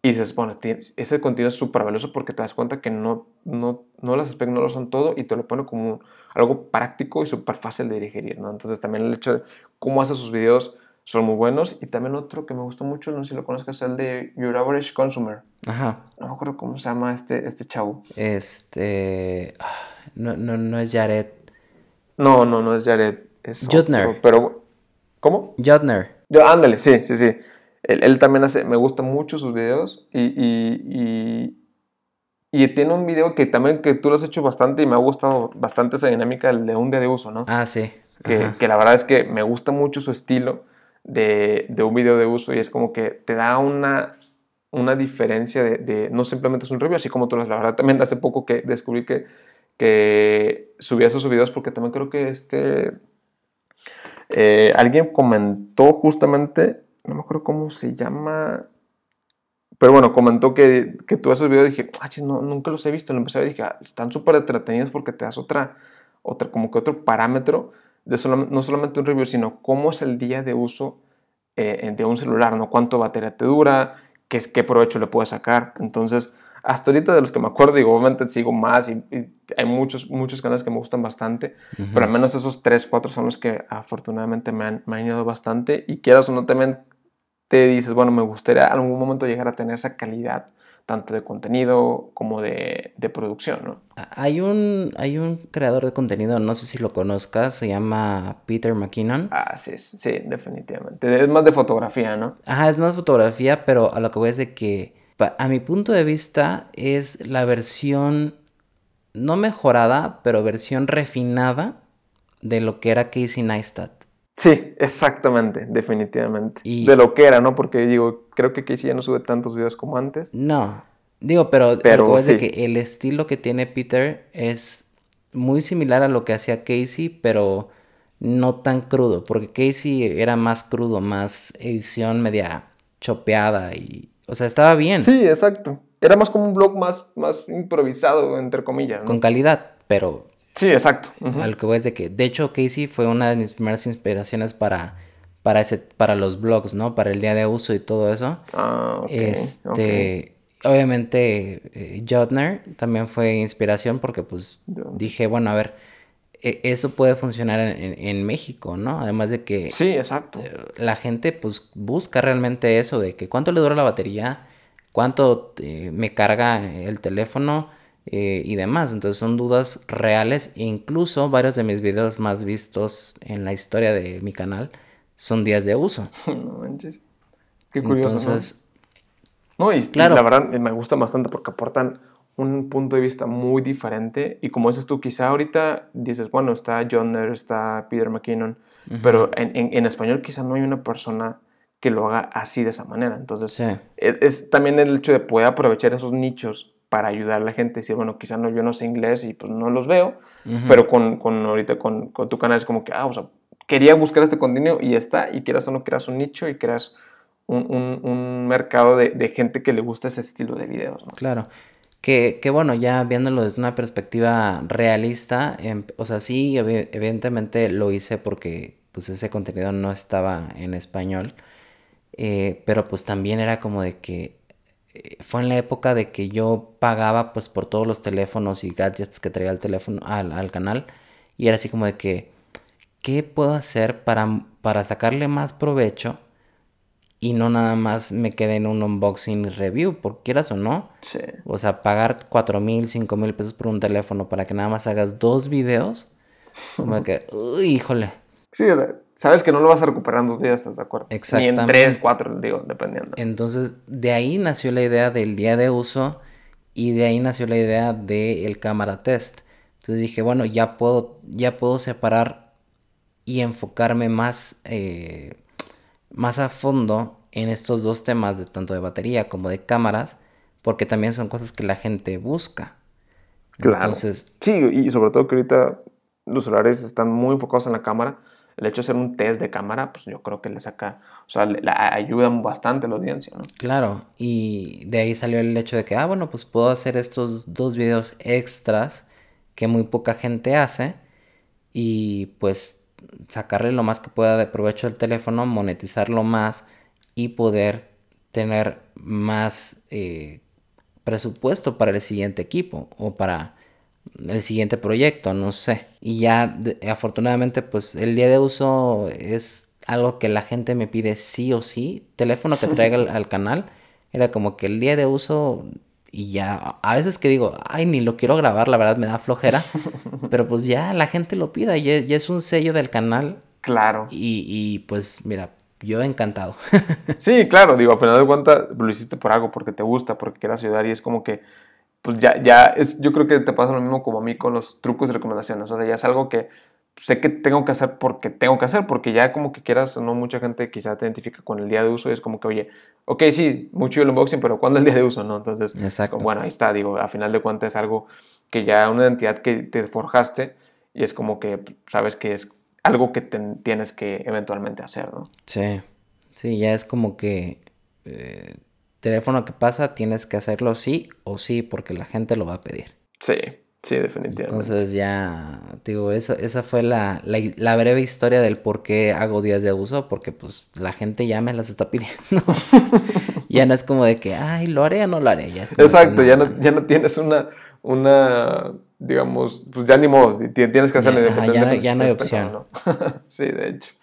Y dices, bueno, ese contenido es súper valioso porque te das cuenta que no, no, no las specs no lo son todo y te lo pone como algo práctico y súper fácil de digerir, ¿no? Entonces también el hecho de cómo hace sus videos son muy buenos. Y también otro que me gustó mucho, no sé si lo conozcas, es el de Your Average Consumer. Ajá. No me acuerdo cómo se llama este, este chavo. Este... Ah, no, no, no es Jared. No, no, no es Jared. Es Jotner. pero, ¿cómo? Jotner. Yo, ándale, sí, sí, sí. Él, también hace, me gustan mucho sus videos y, y, y, tiene un video que también que tú lo has hecho bastante y me ha gustado bastante esa dinámica, el de un día de uso, ¿no? Ah, sí. Que, que, la verdad es que me gusta mucho su estilo de, de, un video de uso y es como que te da una, una diferencia de, de, no simplemente es un review, así como tú, la verdad también hace poco que descubrí que que subía esos videos porque también creo que este eh, alguien comentó justamente, no me acuerdo cómo se llama, pero bueno, comentó que, que tú esos videos dije, ah, no, nunca los he visto. Lo empecé a ver y dije, ah, están súper entretenidos porque te das otra, otra, como que otro parámetro de no solamente un review, sino cómo es el día de uso eh, de un celular, ¿no? Cuánto batería te dura, qué, qué provecho le puedes sacar. Entonces, hasta ahorita de los que me acuerdo, digo, obviamente sigo más y, hay muchos, muchos canales que me gustan bastante, pero al menos esos tres, cuatro son los que afortunadamente me han, me han ayudado bastante y quieras o no también te dices, bueno, me gustaría en algún momento llegar a tener esa calidad tanto de contenido como de, de, producción, ¿no? Hay un, hay un creador de contenido, no sé si lo conozcas, se llama Peter McKinnon. Ah, sí, sí, definitivamente. Es más de fotografía, ¿no? Ajá, es más fotografía, pero a lo que voy es de que, a mi punto de vista, es la versión, no mejorada, pero versión refinada de lo que era Casey Neistat. Sí, exactamente, definitivamente. De lo que era, ¿no? Porque digo, creo que Casey ya no sube tantos videos como antes. No, digo, pero, pero es de que el estilo que tiene Peter es muy similar a lo que hacía Casey, pero no tan crudo, porque Casey era más crudo, más edición media chopeada y, o sea, estaba bien. Sí, exacto. Era más como un blog más, más improvisado, entre comillas. Con calidad, pero Sí, exacto. Al que voy es de que, de hecho, Casey fue una de mis primeras inspiraciones para, para, ese, para los blogs, ¿no? Para el día de uso y todo eso. Ah, ok. Este, obviamente, eh, Jotner también fue inspiración porque, pues, dije, bueno, a ver, e, eso puede funcionar en, México, ¿no? Además de que... Sí, exacto. Eh, la gente, pues, busca realmente eso de que cuánto le dura la batería, cuánto eh, me carga el teléfono eh, y demás. Entonces son dudas reales. E incluso varios de mis videos más vistos en la historia de mi canal son días de uso. No manches. Qué curioso. Entonces, ¿no? y claro. la verdad me gusta bastante porque aportan un punto de vista muy diferente. Y como dices tú, quizá ahorita dices, bueno, está John está Peter McKinnon, pero en, español quizá no hay una persona que lo haga así de esa manera. Entonces, es, es, también el hecho de poder aprovechar esos nichos para ayudar a la gente. Decir, bueno, quizá no, yo no sé inglés y pues no los veo, pero con, con ahorita con, con, tu canal es como que, ah, o sea, quería buscar este contenido y está, y quieras o no, creas un nicho y creas un, un, un mercado de, de, gente que le gusta ese estilo de videos. ¿no? Claro. Que, que, bueno, ya viéndolo desde una perspectiva realista, em, o sea, sí, evidentemente lo hice porque pues ese contenido no estaba en español, eh, pero pues también era como de que fue en la época de que yo pagaba pues por todos los teléfonos y gadgets que traía el teléfono al, canal y era así como de que ¿qué puedo hacer para, para sacarle más provecho y no nada más me quede en un unboxing y review, por quieras o no. Sí. O sea, pagar cuatro mil, cinco mil pesos por un teléfono para que nada más hagas dos videos. Como que, uy, híjole. Sí, sabes que no lo vas a recuperar en dos días, ¿estás de acuerdo? Exactamente. Ni en tres, cuatro, digo, dependiendo. Entonces, de ahí nació la idea del día de uso y de ahí nació la idea del cámara test. Entonces dije, bueno, ya puedo, ya puedo separar y enfocarme más, eh, más a fondo en estos dos temas, de tanto de batería como de cámaras, porque también son cosas que la gente busca. Claro. Entonces, sí, y sobre todo que ahorita los celulares están muy enfocados en la cámara el hecho de hacer un test de cámara, pues yo creo que le saca, o sea, le, ayuda bastante la audiencia, ¿no? Claro, y de ahí salió el hecho de que, ah, bueno, pues puedo hacer estos dos videos extras que muy poca gente hace y pues sacarle lo más que pueda de provecho al teléfono, monetizarlo más y poder tener más eh, presupuesto para el siguiente equipo o para el siguiente proyecto, no sé. Y ya afortunadamente pues el día de uso es algo que la gente me pide sí o sí. Teléfono que traiga al, canal. Era como que el día de uso y ya, a veces que digo, ay, ni lo quiero grabar, la verdad me da flojera. pero pues ya la gente lo pida, y es un sello del canal. Claro. Y, y pues mira, yo encantado. sí, claro, digo, a final de cuentas lo hiciste por algo, porque te gusta, porque quieras ayudar y es como que pues ya, ya es, yo creo que te pasa lo mismo como a mí con los trucos y recomendaciones. O sea, ya es algo que sé que tengo que hacer porque tengo que hacer, porque ya como que quieras, no mucha gente quizá te identifica con el día de uso y es como que, oye, ok, sí, mucho el unboxing, pero ¿cuándo es el día de uso? ¿no? Entonces, Exacto. bueno, ahí está, digo, a final de cuentas es algo que ya una identidad que te forjaste y es como que sabes que es algo que tienes que eventualmente hacer, ¿no? Sí, sí, ya es como que eh, teléfono que pasa, tienes que hacerlo sí o sí, porque la gente lo va a pedir. Sí, sí, definitivamente. Entonces ya, digo, eso, esa fue la, la, breve historia del por qué hago días de uso, porque pues la gente ya me las está pidiendo. ya no es como de que, ay, lo haré o no lo haré. Ya Exacto, ya, no, ya no tienes una, una, digamos, pues ya ni modo, tienes que hacerle ya, ya, no, ya no hay opción. sí, de hecho.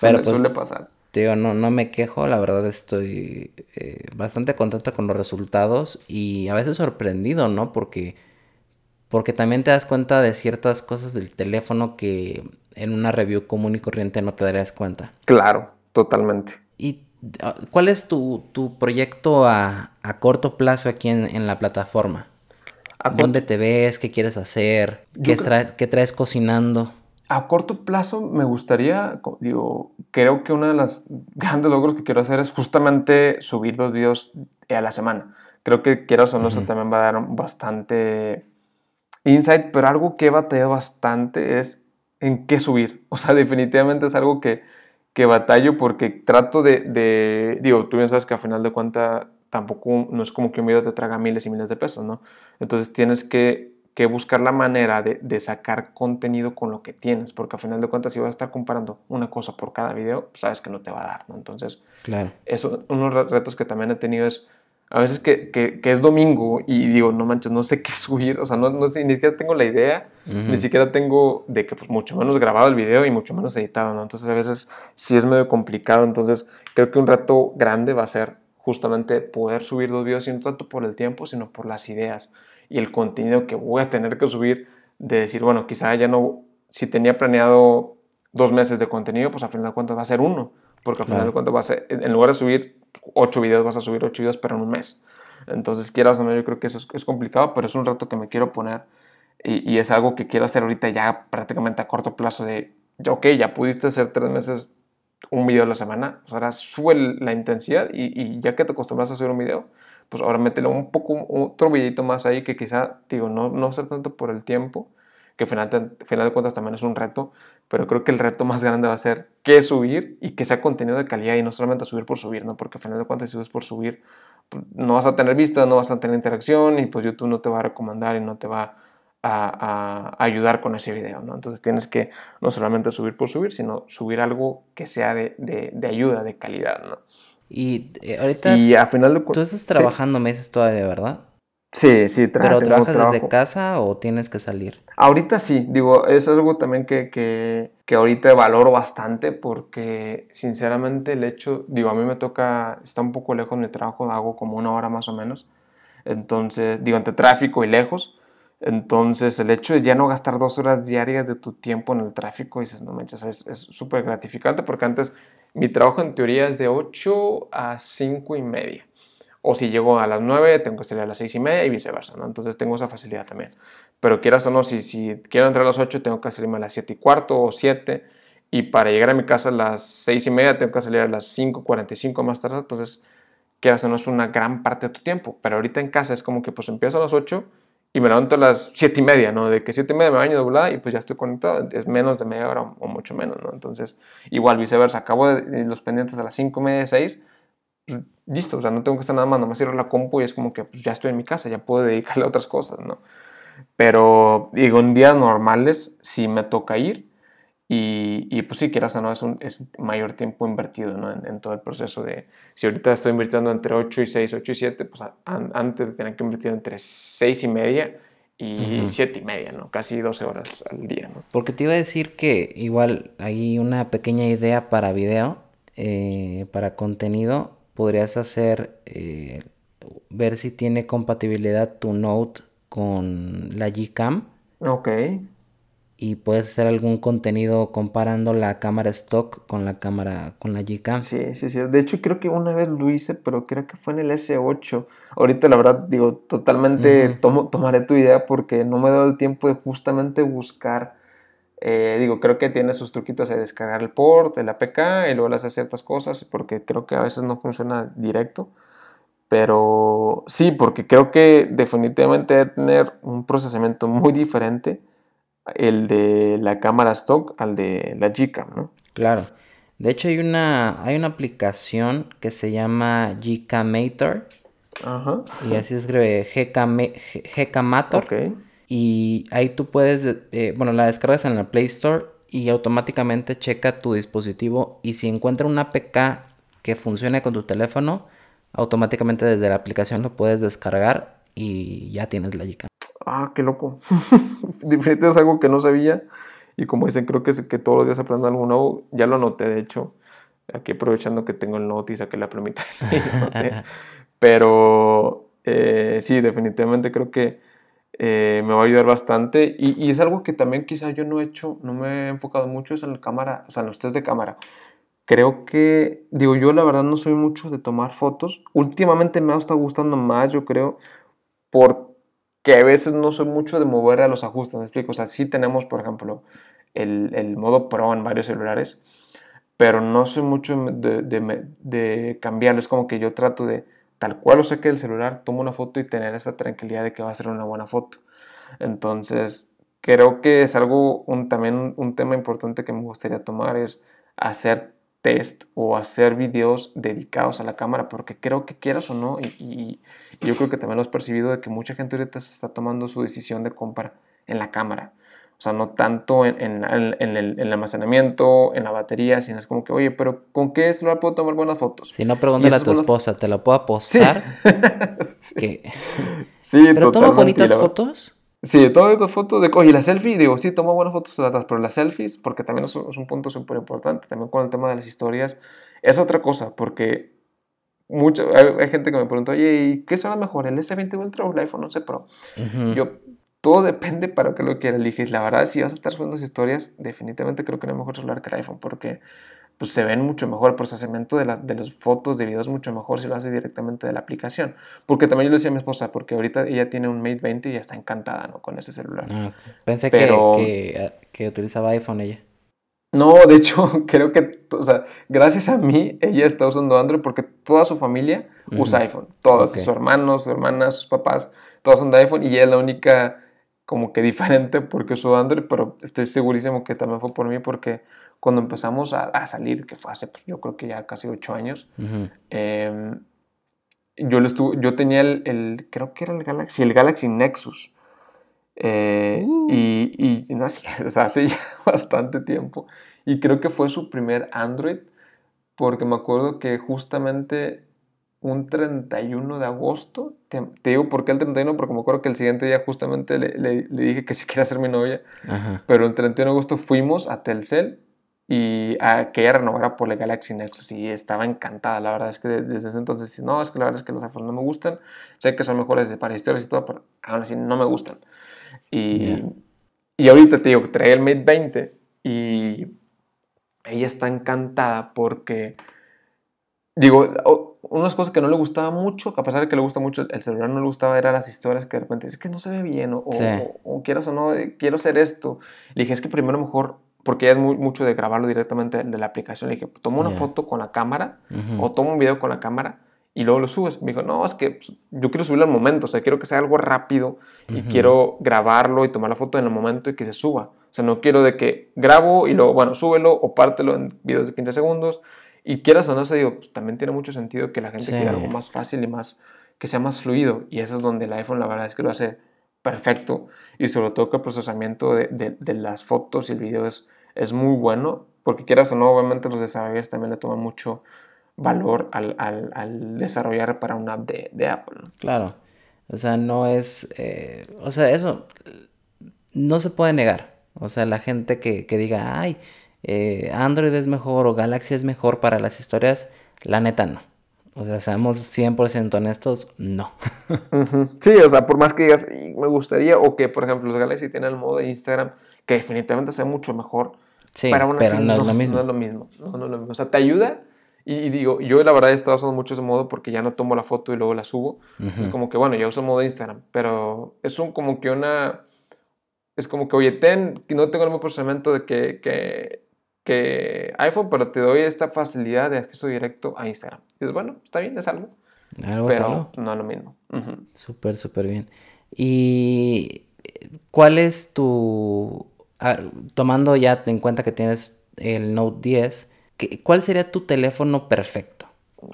Pero suele, pues, suele pasar. Digo, no, no me quejo, la verdad estoy eh, bastante contenta con los resultados y a veces sorprendido, ¿no? Porque, porque también te das cuenta de ciertas cosas del teléfono que en una review común y corriente no te darías cuenta. Claro, totalmente. ¿Y ah, cuál es tu, proyecto a, corto plazo aquí en, la plataforma? ¿Dónde te ves? ¿Qué quieres hacer? ¿Qué, ¿Qué traes cocinando? A corto plazo me gustaría, digo, creo que uno de los grandes logros que quiero hacer es justamente subir dos videos a la semana. Creo que quiero o no, eso también va a dar bastante insight, pero algo que he batallado bastante es en qué subir. O sea, definitivamente es algo que, que batallo porque trato de, de, digo, tú bien sabes que a final de cuentas tampoco no es como que un video te traga miles y miles de pesos, ¿no? Entonces tienes que que buscar la manera de, sacar contenido con lo que tienes, porque al final de cuentas si vas a estar comparando una cosa por cada video, pues, sabes que no te va a dar, ¿no? Entonces, claro. eso, unos retos que también he tenido es, a veces que, que, es domingo y digo, no manches, no sé qué subir, o sea, no, no sé, ni siquiera tengo la idea, ni siquiera tengo de que pues, mucho menos grabado el video y mucho menos editado, ¿no? Entonces a veces sí es medio complicado, entonces creo que un reto grande va a ser justamente poder subir dos videos y no tanto por el tiempo, sino por las ideas y el contenido que voy a tener que subir, de decir, bueno, quizá ya no, si tenía planeado dos meses de contenido, pues al final de cuentas va a ser uno, porque al final de cuentas va a ser, en lugar de subir ocho videos, vas a subir ocho videos, pero en un mes. Entonces, quieras o no, yo creo que eso es, complicado, pero es un reto que me quiero poner y, y, es algo que quiero hacer ahorita ya prácticamente a corto plazo de, ok, ya pudiste hacer tres meses un video a la semana, pues ahora sube la intensidad y, y ya que te acostumbras a hacer un video, pues ahora métele un poco, otro videito más ahí que quizá, digo, no, no ser tanto por el tiempo, que al final, final de cuentas también es un reto, pero creo que el reto más grande va a ser qué subir y que sea contenido de calidad y no solamente subir por subir, ¿no? Porque al final de cuentas si subes por subir, pues, no vas a tener vista, no vas a tener interacción y pues YouTube no te va a recomendar y no te va a, a, ayudar con ese video, ¿no? Entonces tienes que no solamente subir por subir, sino subir algo que sea de, de, de ayuda, de calidad, ¿no? Y eh, ahorita. Y a final de Tú estás trabajando meses todavía, ¿verdad? Sí, sí, trabajo. ¿Pero trabajas desde casa o tienes que salir? Ahorita sí, digo, es algo también que, que, que, ahorita valoro bastante porque sinceramente el hecho, digo, a mí me toca, está un poco lejos mi trabajo, hago como una hora más o menos, entonces, digo, entre tráfico y lejos, entonces el hecho de ya no gastar dos horas diarias de tu tiempo en el tráfico, dices, no manches, es súper gratificante porque antes mi trabajo en teoría es de 8 a 5 y media. O si llego a las 9, tengo que salir a las 6 y media y viceversa, ¿no? Entonces tengo esa facilidad también. Pero quieras o no, si, si quiero entrar a las 8, tengo que salirme a las 7 y cuarto o 7. Y para llegar a mi casa a las 6 y media, tengo que salir a las 5.45 más tarde. Entonces, quieras o no, es una gran parte de tu tiempo. Pero ahorita en casa es como que pues empiezo a las 8 y me levanto a las 7 y media, ¿no? De que 7 y media me baño de volada y pues ya estoy conectado. Es menos de media hora o mucho menos, ¿no? Entonces, igual viceversa. Acabo de, los pendientes a las 5 y media, 6. Pues, listo, o sea, no tengo que estar nada más, nomás cierro la compu y es como que pues, ya estoy en mi casa, ya puedo dedicarle a otras cosas, ¿no? Pero, digo, en días normales sí me toca ir y, pues sí, quieras o no, es, un, es mayor tiempo invertido ¿no? en, todo el proceso de, si ahorita estoy invirtiendo entre 8 y 6, 8 y 7, pues antes de tener que invertir entre 6 y media y 7 y media, ¿no? Casi 12 horas al día, ¿no? Porque te iba a decir que igual hay una pequeña idea para video, eh, para contenido, podrías hacer, eh, ver si tiene compatibilidad tu Note con la Gcam. Ok y puedes hacer algún contenido comparando la cámara stock con la cámara con la Gcam. Sí, sí, sí. De hecho, creo que una vez lo hice, pero creo que fue en el S8. Ahorita, la verdad, digo, totalmente tomo, tomaré tu idea porque no me he dado el tiempo de justamente buscar. Eh, digo, creo que tiene sus truquitos de descargar el port, el APK y luego le hace ciertas cosas porque creo que a veces no funciona directo. Pero sí, porque creo que definitivamente debe tener un procesamiento muy diferente el de la cámara stock al de la Gcam, ¿no? Claro. De hecho hay una, hay una aplicación que se llama Gcamator. Ajá. Y así se escribe Gcamator. Ok. Y ahí tú puedes, eh, bueno, la descargas en la Play Store y automáticamente checa tu dispositivo y si encuentra una APK que funcione con tu teléfono, automáticamente desde la aplicación lo puedes descargar y ya tienes la Gcam. Ah, qué loco. Definitivamente es algo que no sabía. Y como dicen, creo que, que todos los días aprendo algo nuevo. Ya lo noté, de hecho. Aquí aprovechando que tengo el note y saqué la plumita. Pero eh, sí, definitivamente creo que eh, me va a ayudar bastante. Y, es algo que también quizá yo no he hecho, no me he enfocado mucho es en la cámara, o sea, en los test de cámara. Creo que, digo, yo la verdad no soy mucho de tomar fotos. Últimamente me ha estado gustando más, yo creo, porque a veces no soy mucho de mover a los ajustes, ¿me explico? O sea, sí tenemos, por ejemplo, el, el modo Pro en varios celulares, pero no soy mucho de, de, cambiarlo. Es como que yo trato de, tal cual lo saque del celular, tomo una foto y tener esa tranquilidad de que va a ser una buena foto. Entonces, creo que es algo, un, también un tema importante que me gustaría tomar es hacer test o hacer videos dedicados a la cámara, porque creo que quieras o no, y, yo creo que también lo has percibido de que mucha gente ahorita se está tomando su decisión de compra en la cámara. O sea, no tanto en, en, en, el, el, almacenamiento, en la batería, sino es como que, oye, pero ¿con qué celular puedo tomar buenas fotos? Si no, pregúntale a tu esposa, ¿te lo puedo apostar? Sí. que... sí ¿Pero toma bonitas fotos? Sí, todas estas fotos de... Oye, la selfie, digo, sí, tomo buenas fotos pero las selfies, porque también es un, es un punto súper importante, también con el tema de las historias, es otra cosa, porque mucho, hay, gente que me pregunta, oye, ¿y qué será mejor, el S20 Ultra o el iPhone 11 Pro? Yo, todo depende para qué lo que eliges. La verdad, si vas a estar subiendo historias, definitivamente creo que no es mejor celular que el iPhone, porque pues se ven mucho mejor, el procesamiento de, la, de las fotos, de videos mucho mejor si lo haces directamente de la aplicación. Porque también yo le decía a mi esposa, porque ahorita ella tiene un Mate 20 y ya está encantada ¿no? con ese celular. Ah, Pensé Pero... que, que, utilizaba iPhone ella. No, de hecho, creo que, o sea, gracias a mí, ella está usando Android porque toda su familia usa iPhone. Todos, sus hermanos, sus hermanas, sus papás, todos son de iPhone y ella es la única como que diferente porque uso Android, pero estoy segurísimo que también fue por mí porque cuando empezamos a, a salir, que fue hace, pues, yo creo que ya casi ocho años, eh, yo, lo estuve, yo tenía el, el, creo que era el Galaxy, el Galaxy Nexus. Eh, uh. Y, y no, hace ya bastante tiempo. Y creo que fue su primer Android, porque me acuerdo que justamente un 31 de agosto, te, digo por qué el 31, porque me acuerdo que el siguiente día justamente le, le, le dije que si quería ser mi novia, Ajá. pero el 31 de agosto fuimos a Telcel y a que ella renovara por el Galaxy Nexus y estaba encantada. La verdad es que desde ese entonces, no, es que la verdad es que los iPhones no me gustan. Sé que son mejores para historias y todo, pero aún así no me gustan. Y, y ahorita te digo, trae el Mate 20 y ella está encantada porque, digo, unas cosas que no le gustaba mucho, que a pesar de que le gusta mucho el celular, no le gustaba, eran las historias que de repente es que no se ve bien, o, sí. o, o quiero o no, quiero hacer esto. Le dije, es que primero mejor porque es muy, mucho de grabarlo directamente de la aplicación. Le dije, toma una yeah. foto con la cámara uh -huh. o toma un video con la cámara y luego lo subes. Me dijo, no, es que pues, yo quiero subirlo al momento, o sea, quiero que sea algo rápido y uh -huh. quiero grabarlo y tomar la foto en el momento y que se suba. O sea, no quiero de que grabo y luego, bueno, súbelo o pártelo en videos de 15 segundos. Y quieras o no, se digo, pues también tiene mucho sentido que la gente sí. quiera algo más fácil y más, que sea más fluido. Y eso es donde el iPhone, la verdad es que lo hace perfecto. Y sobre todo que el procesamiento de, de, de las fotos y el video es es muy bueno, porque quieras o no, obviamente los desarrolladores también le toman mucho valor al, al, al desarrollar para una app de, de Apple. ¿no? Claro, o sea, no es, eh, o sea, eso no se puede negar. O sea, la gente que, que diga, ay, eh, Android es mejor o Galaxy es mejor para las historias, la neta no. O sea, seamos 100% honestos, no. Sí, o sea, por más que digas, me gustaría, o que, por ejemplo, los Galaxy tienen el modo de Instagram, que definitivamente sea mucho mejor. Sí, pero, aún pero así, no, no, es lo mismo. no, es lo mismo. No, no es lo mismo. O sea, te ayuda. Y, y, digo, yo la verdad he estado usando mucho ese modo porque ya no tomo la foto y luego la subo. Uh -huh. Es como que, bueno, ya uso el modo de Instagram, pero es un, como que una... Es como que, oye, ten, no tengo el mismo procesamiento de que, que, que iPhone, pero te doy esta facilidad de acceso directo a Instagram. Y dices, bueno, está bien, es algo. Algo pero algo. no es lo mismo. Uh -huh. Súper, súper bien. ¿Y cuál es tu tomando ya en cuenta que tienes el Note 10, ¿cuál sería tu teléfono perfecto?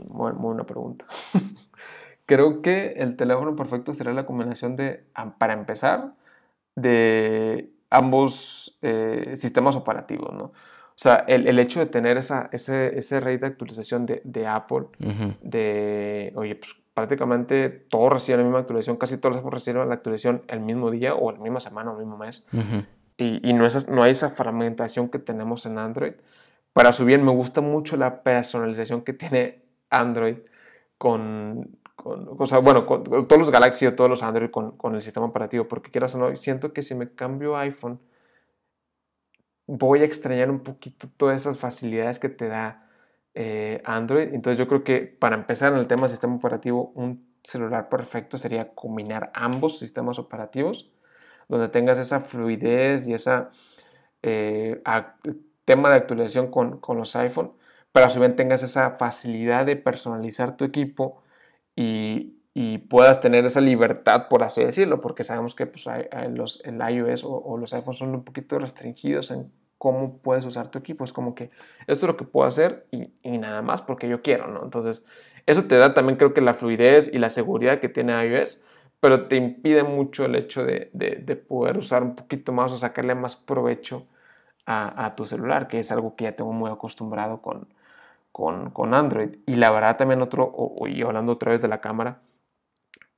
Muy buena pregunta. Creo que el teléfono perfecto sería la combinación de, para empezar, de ambos eh, sistemas operativos, ¿no? O sea, el, el hecho de tener esa, ese, ese rate de actualización de, de Apple, de, oye, pues prácticamente todos reciben la misma actualización, casi todos reciben la actualización el mismo día o la misma semana o el mismo mes. Y, no, es, no hay esa fragmentación que tenemos en Android. Para su bien, me gusta mucho la personalización que tiene Android con, con o sea, bueno, todos los Galaxy o todos los Android con, con, el sistema operativo, porque quieras o no, siento que si me cambio iPhone, voy a extrañar un poquito todas esas facilidades que te da eh, Android. Entonces yo creo que para empezar en el tema del sistema operativo, un celular perfecto sería combinar ambos sistemas operativos, donde tengas esa fluidez y esa eh, tema de actualización con, con los iPhone, pero a su tengas esa facilidad de personalizar tu equipo y, y, puedas tener esa libertad, por así decirlo, porque sabemos que pues, los, el iOS o, o, los iPhones son un poquito restringidos en cómo puedes usar tu equipo. Es como que esto es lo que puedo hacer y, y, nada más porque yo quiero, ¿no? Entonces, eso te da también creo que la fluidez y la seguridad que tiene iOS, pero te impide mucho el hecho de, de, de poder usar un poquito más o sacarle más provecho a, a, tu celular, que es algo que ya tengo muy acostumbrado con, con, con Android. Y la verdad también otro, o, y hablando otra vez de la cámara,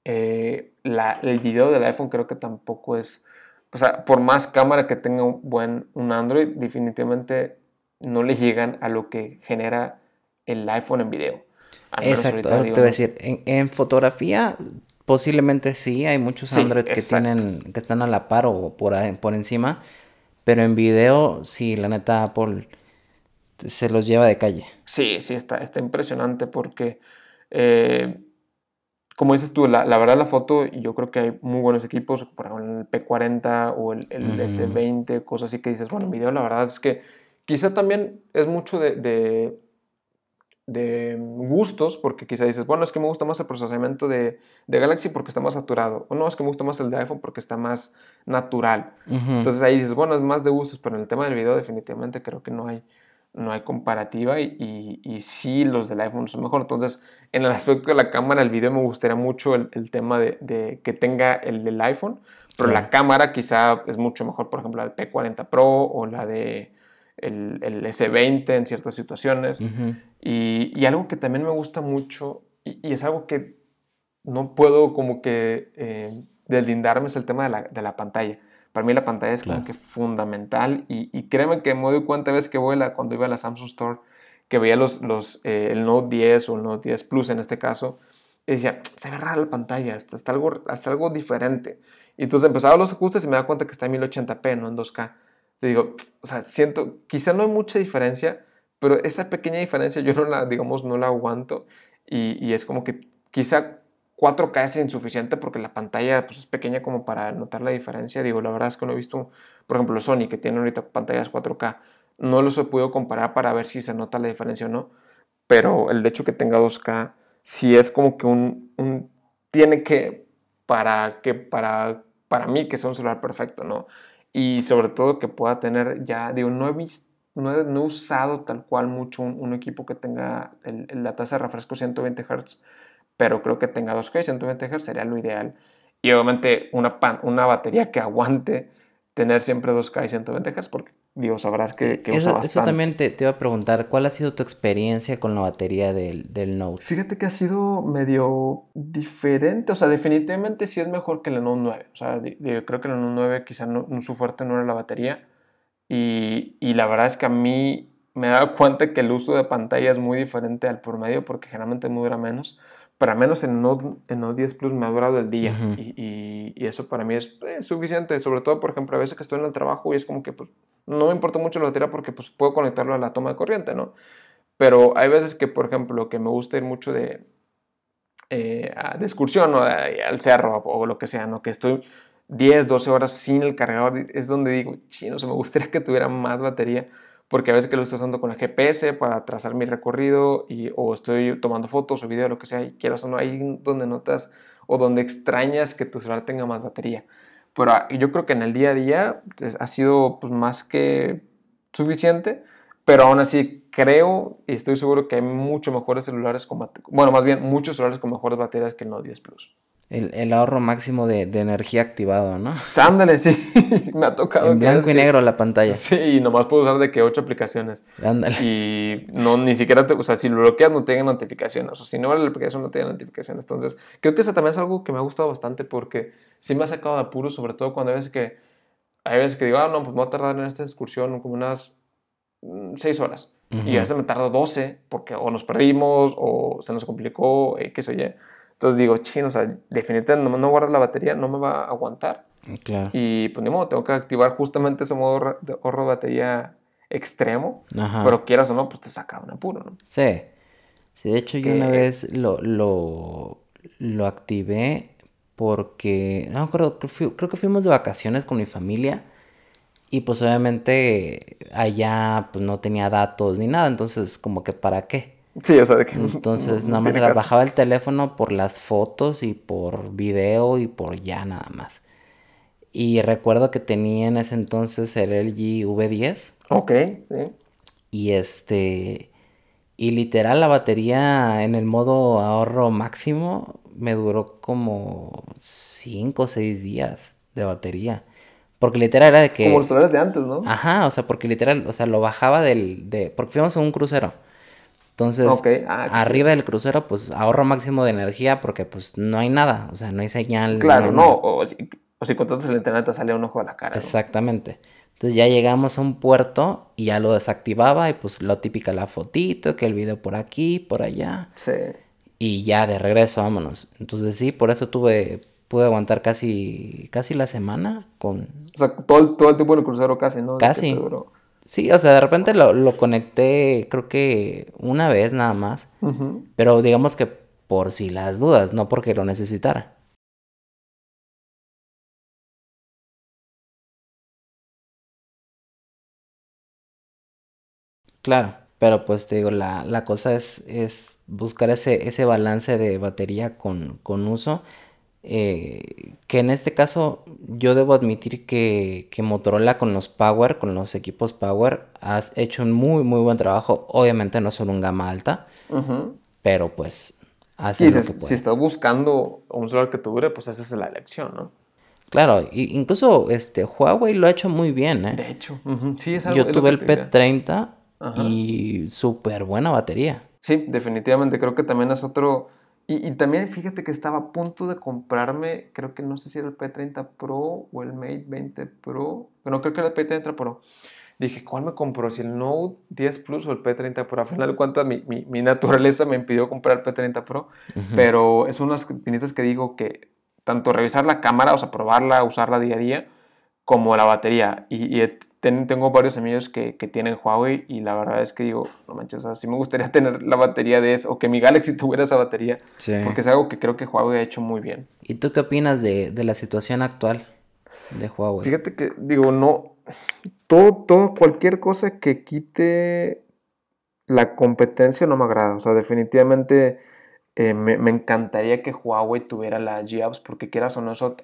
eh, la, el video del iPhone creo que tampoco es o sea, por más cámara que tenga un buen un Android, definitivamente no le llegan a lo que genera el iPhone en video. Exacto, te voy a decir, en, en, fotografía posiblemente sí, hay muchos sí, Android que tienen, que están a la par o por, por encima, pero en video sí, la neta Apple se los lleva de calle. Sí, sí, está, está impresionante porque eh, como dices tú, la, la, verdad la foto, yo creo que hay muy buenos equipos, por ejemplo el P40 o el, el mm. S20, cosas así que dices, bueno, en video la verdad es que quizá también es mucho de, de, de, gustos, porque quizá dices, bueno, es que me gusta más el procesamiento de, de, Galaxy porque está más saturado, o no, es que me gusta más el de iPhone porque está más natural. Uh -huh. Entonces ahí dices, bueno, es más de gustos, pero en el tema del video definitivamente creo que no hay no hay comparativa y, y, y, sí los del iPhone son mejor. Entonces, en el aspecto de la cámara, el video me gustaría mucho el, el tema de, de, que tenga el del iPhone, pero la cámara quizá es mucho mejor, por ejemplo, la del P40 Pro o la de el, el S20 en ciertas situaciones. Uh -huh. y, y, algo que también me gusta mucho y, es algo que no puedo como que eh, deslindarme es el tema de la, de la pantalla para mí la pantalla es claro. como que fundamental y, y, créeme que me doy cuenta veces que voy la, cuando iba a la Samsung Store que veía los, los, eh, el Note 10 o el Note 10 Plus en este caso y decía, se ve rara la pantalla, está, está, algo, está algo diferente. Y entonces empezaba los ajustes y me da cuenta que está en 1080p, no en 2K. Te digo, o sea, siento, quizá no hay mucha diferencia, pero esa pequeña diferencia yo no la, digamos, no la aguanto y, y es como que quizá 4K es insuficiente porque la pantalla pues, es pequeña como para notar la diferencia. Digo, la verdad es que no he visto, por ejemplo, Sony, que tiene ahorita pantallas 4K, no los he podido comparar para ver si se nota la diferencia o no, pero el hecho que tenga 2K sí es como que un, un tiene que, para, que para, para mí, que sea un celular perfecto, ¿no? Y sobre todo que pueda tener ya, digo, no he visto, no he, usado tal cual mucho un, equipo que tenga la tasa de refresco 120 Hz, pero creo que tenga 2K y 120 Hz sería lo ideal. Y obviamente una, pan, una batería que aguante tener siempre 2K y 120 Hz, porque digo, sabrás que, que eso, eso, también te, te, iba a preguntar, ¿cuál ha sido tu experiencia con la batería del, del, Note? Fíjate que ha sido medio diferente, o sea, definitivamente sí es mejor que el Note 9. O sea, creo que el Note 9 quizá no, su fuerte no era la batería. Y, y la verdad es que a mí me he dado cuenta que el uso de pantalla es muy diferente al por medio, porque generalmente me dura menos para menos en Note, en Note 10 Plus me ha durado el día uh -huh. y, y, y, eso para mí es eh, suficiente, sobre todo, por ejemplo, a veces que estoy en el trabajo y es como que pues, no me importa mucho la batería porque pues, puedo conectarlo a la toma de corriente, ¿no? Pero hay veces que, por ejemplo, que me gusta ir mucho de, eh, de excursión o de, al cerro o, lo que sea, ¿no? Que estoy 10, 12 horas sin el cargador, es donde digo, chino, o sea, me gustaría que tuviera más batería porque a veces que lo estoy usando con el GPS para trazar mi recorrido y, o estoy tomando fotos o video, lo que sea, y quieras o no, ahí donde notas o donde extrañas que tu celular tenga más batería. Pero ah, yo creo que en el día a día pues, ha sido pues, más que suficiente, pero aún así creo y estoy seguro que hay mucho mejores celulares con bueno, más bien muchos celulares con mejores baterías que el Note 10 Plus. El, ahorro máximo de, energía activado, ¿no? Ándale, sí. Me ha tocado. En blanco y negro la pantalla. Sí, y nomás puedo usar de que ocho aplicaciones. Ándale. Y no, ni siquiera, te, o sea, si lo bloqueas no tiene notificaciones. O si no vale la aplicación no tiene notificaciones. Entonces, creo que eso también es algo que me ha gustado bastante porque sí me ha sacado de apuros, sobre todo cuando hay veces que, hay veces que digo, ah, no, pues me voy a tardar en esta excursión como unas mm, seis horas. Y a veces me tardo 12 porque o nos perdimos o se nos complicó, qué sé yo. Entonces digo, chino, o sea, definitivamente no, no guardar la batería, no me va a aguantar. Claro. Y pues ni modo, tengo que activar justamente ese modo de ahorro de batería extremo. Pero quieras o no, pues te saca un apuro, ¿no? Sí. Sí, de hecho yo una vez lo, lo, lo activé porque, no creo, creo que fuimos de vacaciones con mi familia y pues obviamente allá pues no tenía datos ni nada, entonces como que para qué. Sí, o sea, de que... Entonces nada más bajaba el teléfono por las fotos y por video y por ya nada más. Y recuerdo que tenía en ese entonces el LG V10. Ok, sí. Y este... Y literal la batería en el modo ahorro máximo me duró como 5 o 6 días de batería. Porque literal era de que... Como los celulares de antes, ¿no? Ajá, o sea, porque literal, o sea, lo bajaba del... De... Porque fuimos en un crucero. Entonces, ah, arriba del crucero, pues ahorro máximo de energía porque pues no hay nada, o sea, no hay señal. Claro, no, o, si contratas el internet te sale un ojo a la cara. Exactamente. Entonces ya llegamos a un puerto y ya lo desactivaba y pues lo típica la fotito, que el video por aquí, por allá. Sí. Y ya de regreso, vámonos. Entonces sí, por eso tuve, pude aguantar casi, casi la semana con... O sea, todo el, todo el tiempo en el crucero casi, ¿no? Casi. Sí, o sea, de repente lo, lo conecté, creo que una vez nada más. Pero digamos que por si las dudas, no porque lo necesitara. Claro, pero pues te digo, la, la cosa es, es buscar ese, ese balance de batería con, con uso eh, que en este caso yo debo admitir que, que, Motorola con los Power, con los equipos Power, has hecho un muy, muy buen trabajo. Obviamente no son un gama alta, pero pues hace lo que puede. Si estás buscando un celular que te dure, pues esa es la elección, ¿no? Claro, incluso este Huawei lo ha hecho muy bien, ¿eh? De hecho, sí, es algo, Yo tuve el P30 y súper buena batería. Sí, definitivamente creo que también es otro y, también fíjate que estaba a punto de comprarme, creo que no sé si era el P30 Pro o el Mate 20 Pro. Bueno, creo que era el P30 Pro. Dije, ¿cuál me compró? Si el Note 10 Plus o el P30 Pro. Al final de cuentas, mi, mi, naturaleza me impidió comprar el P30 Pro. Pero es unas pinitas que digo que tanto revisar la cámara, o sea, probarla, usarla día a día, como la batería. Y, y tengo varios amigos que, que, tienen Huawei y la verdad es que digo, no manches, o sea, sí me gustaría tener la batería de eso, o que mi Galaxy tuviera esa batería, porque es algo que creo que Huawei ha hecho muy bien. ¿Y tú qué opinas de, de la situación actual de Huawei? Fíjate que, digo, no, todo, todo, cualquier cosa que quite la competencia no me agrada, o sea, definitivamente eh, me, me, encantaría que Huawei tuviera las G-Apps, porque quieras o no, eso,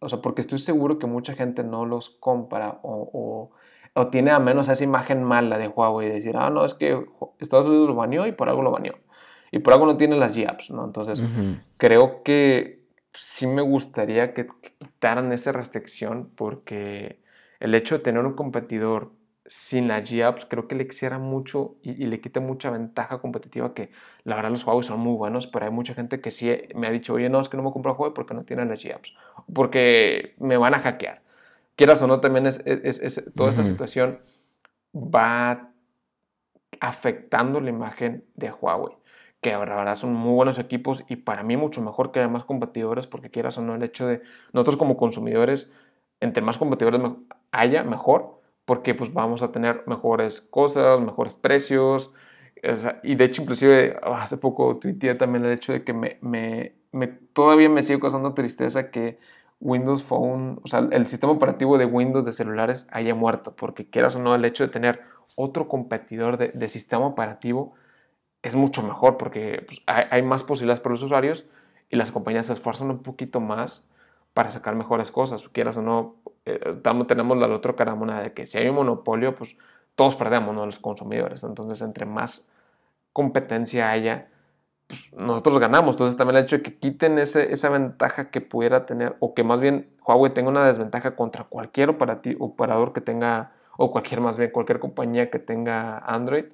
o sea, porque estoy seguro que mucha gente no los compra o, o o tiene a menos esa imagen mala de Huawei, de decir, ah, no, es que Estados Unidos lo baneó y por algo lo baneó. Y por algo no tiene las G-Apps, ¿no? Entonces, creo que sí me gustaría que quitaran esa restricción porque el hecho de tener un competidor sin las G-Apps creo que le quisiera mucho y, le quita mucha ventaja competitiva que la verdad los Huawei son muy buenos, pero hay mucha gente que sí me ha dicho, oye, no, es que no me compro Huawei porque no tienen las G-Apps, porque me van a hackear quieras o no, también es, toda esta situación va afectando la imagen de Huawei, que ahora verdad son muy buenos equipos y para mí mucho mejor que haya más competidores, porque quieras o no, el hecho de nosotros como consumidores, entre más competidores haya, mejor, porque pues vamos a tener mejores cosas, mejores precios, y de hecho inclusive hace poco tuiteé también el hecho de que me, me, me todavía me sigue causando tristeza que Windows Phone, o sea, el sistema operativo de Windows de celulares haya muerto, porque quieras o no, el hecho de tener otro competidor de, sistema operativo es mucho mejor, porque pues, hay, más posibilidades para los usuarios y las compañías se esfuerzan un poquito más para sacar mejores cosas, quieras o no, eh, tenemos la otra cara de que si hay un monopolio, pues todos perdemos, ¿no? Los consumidores, entonces entre más competencia haya, pues, nosotros ganamos. Entonces también el hecho de que quiten ese, esa ventaja que pudiera tener, o que más bien Huawei tenga una desventaja contra cualquier operador que tenga, o cualquier más bien, cualquier compañía que tenga Android,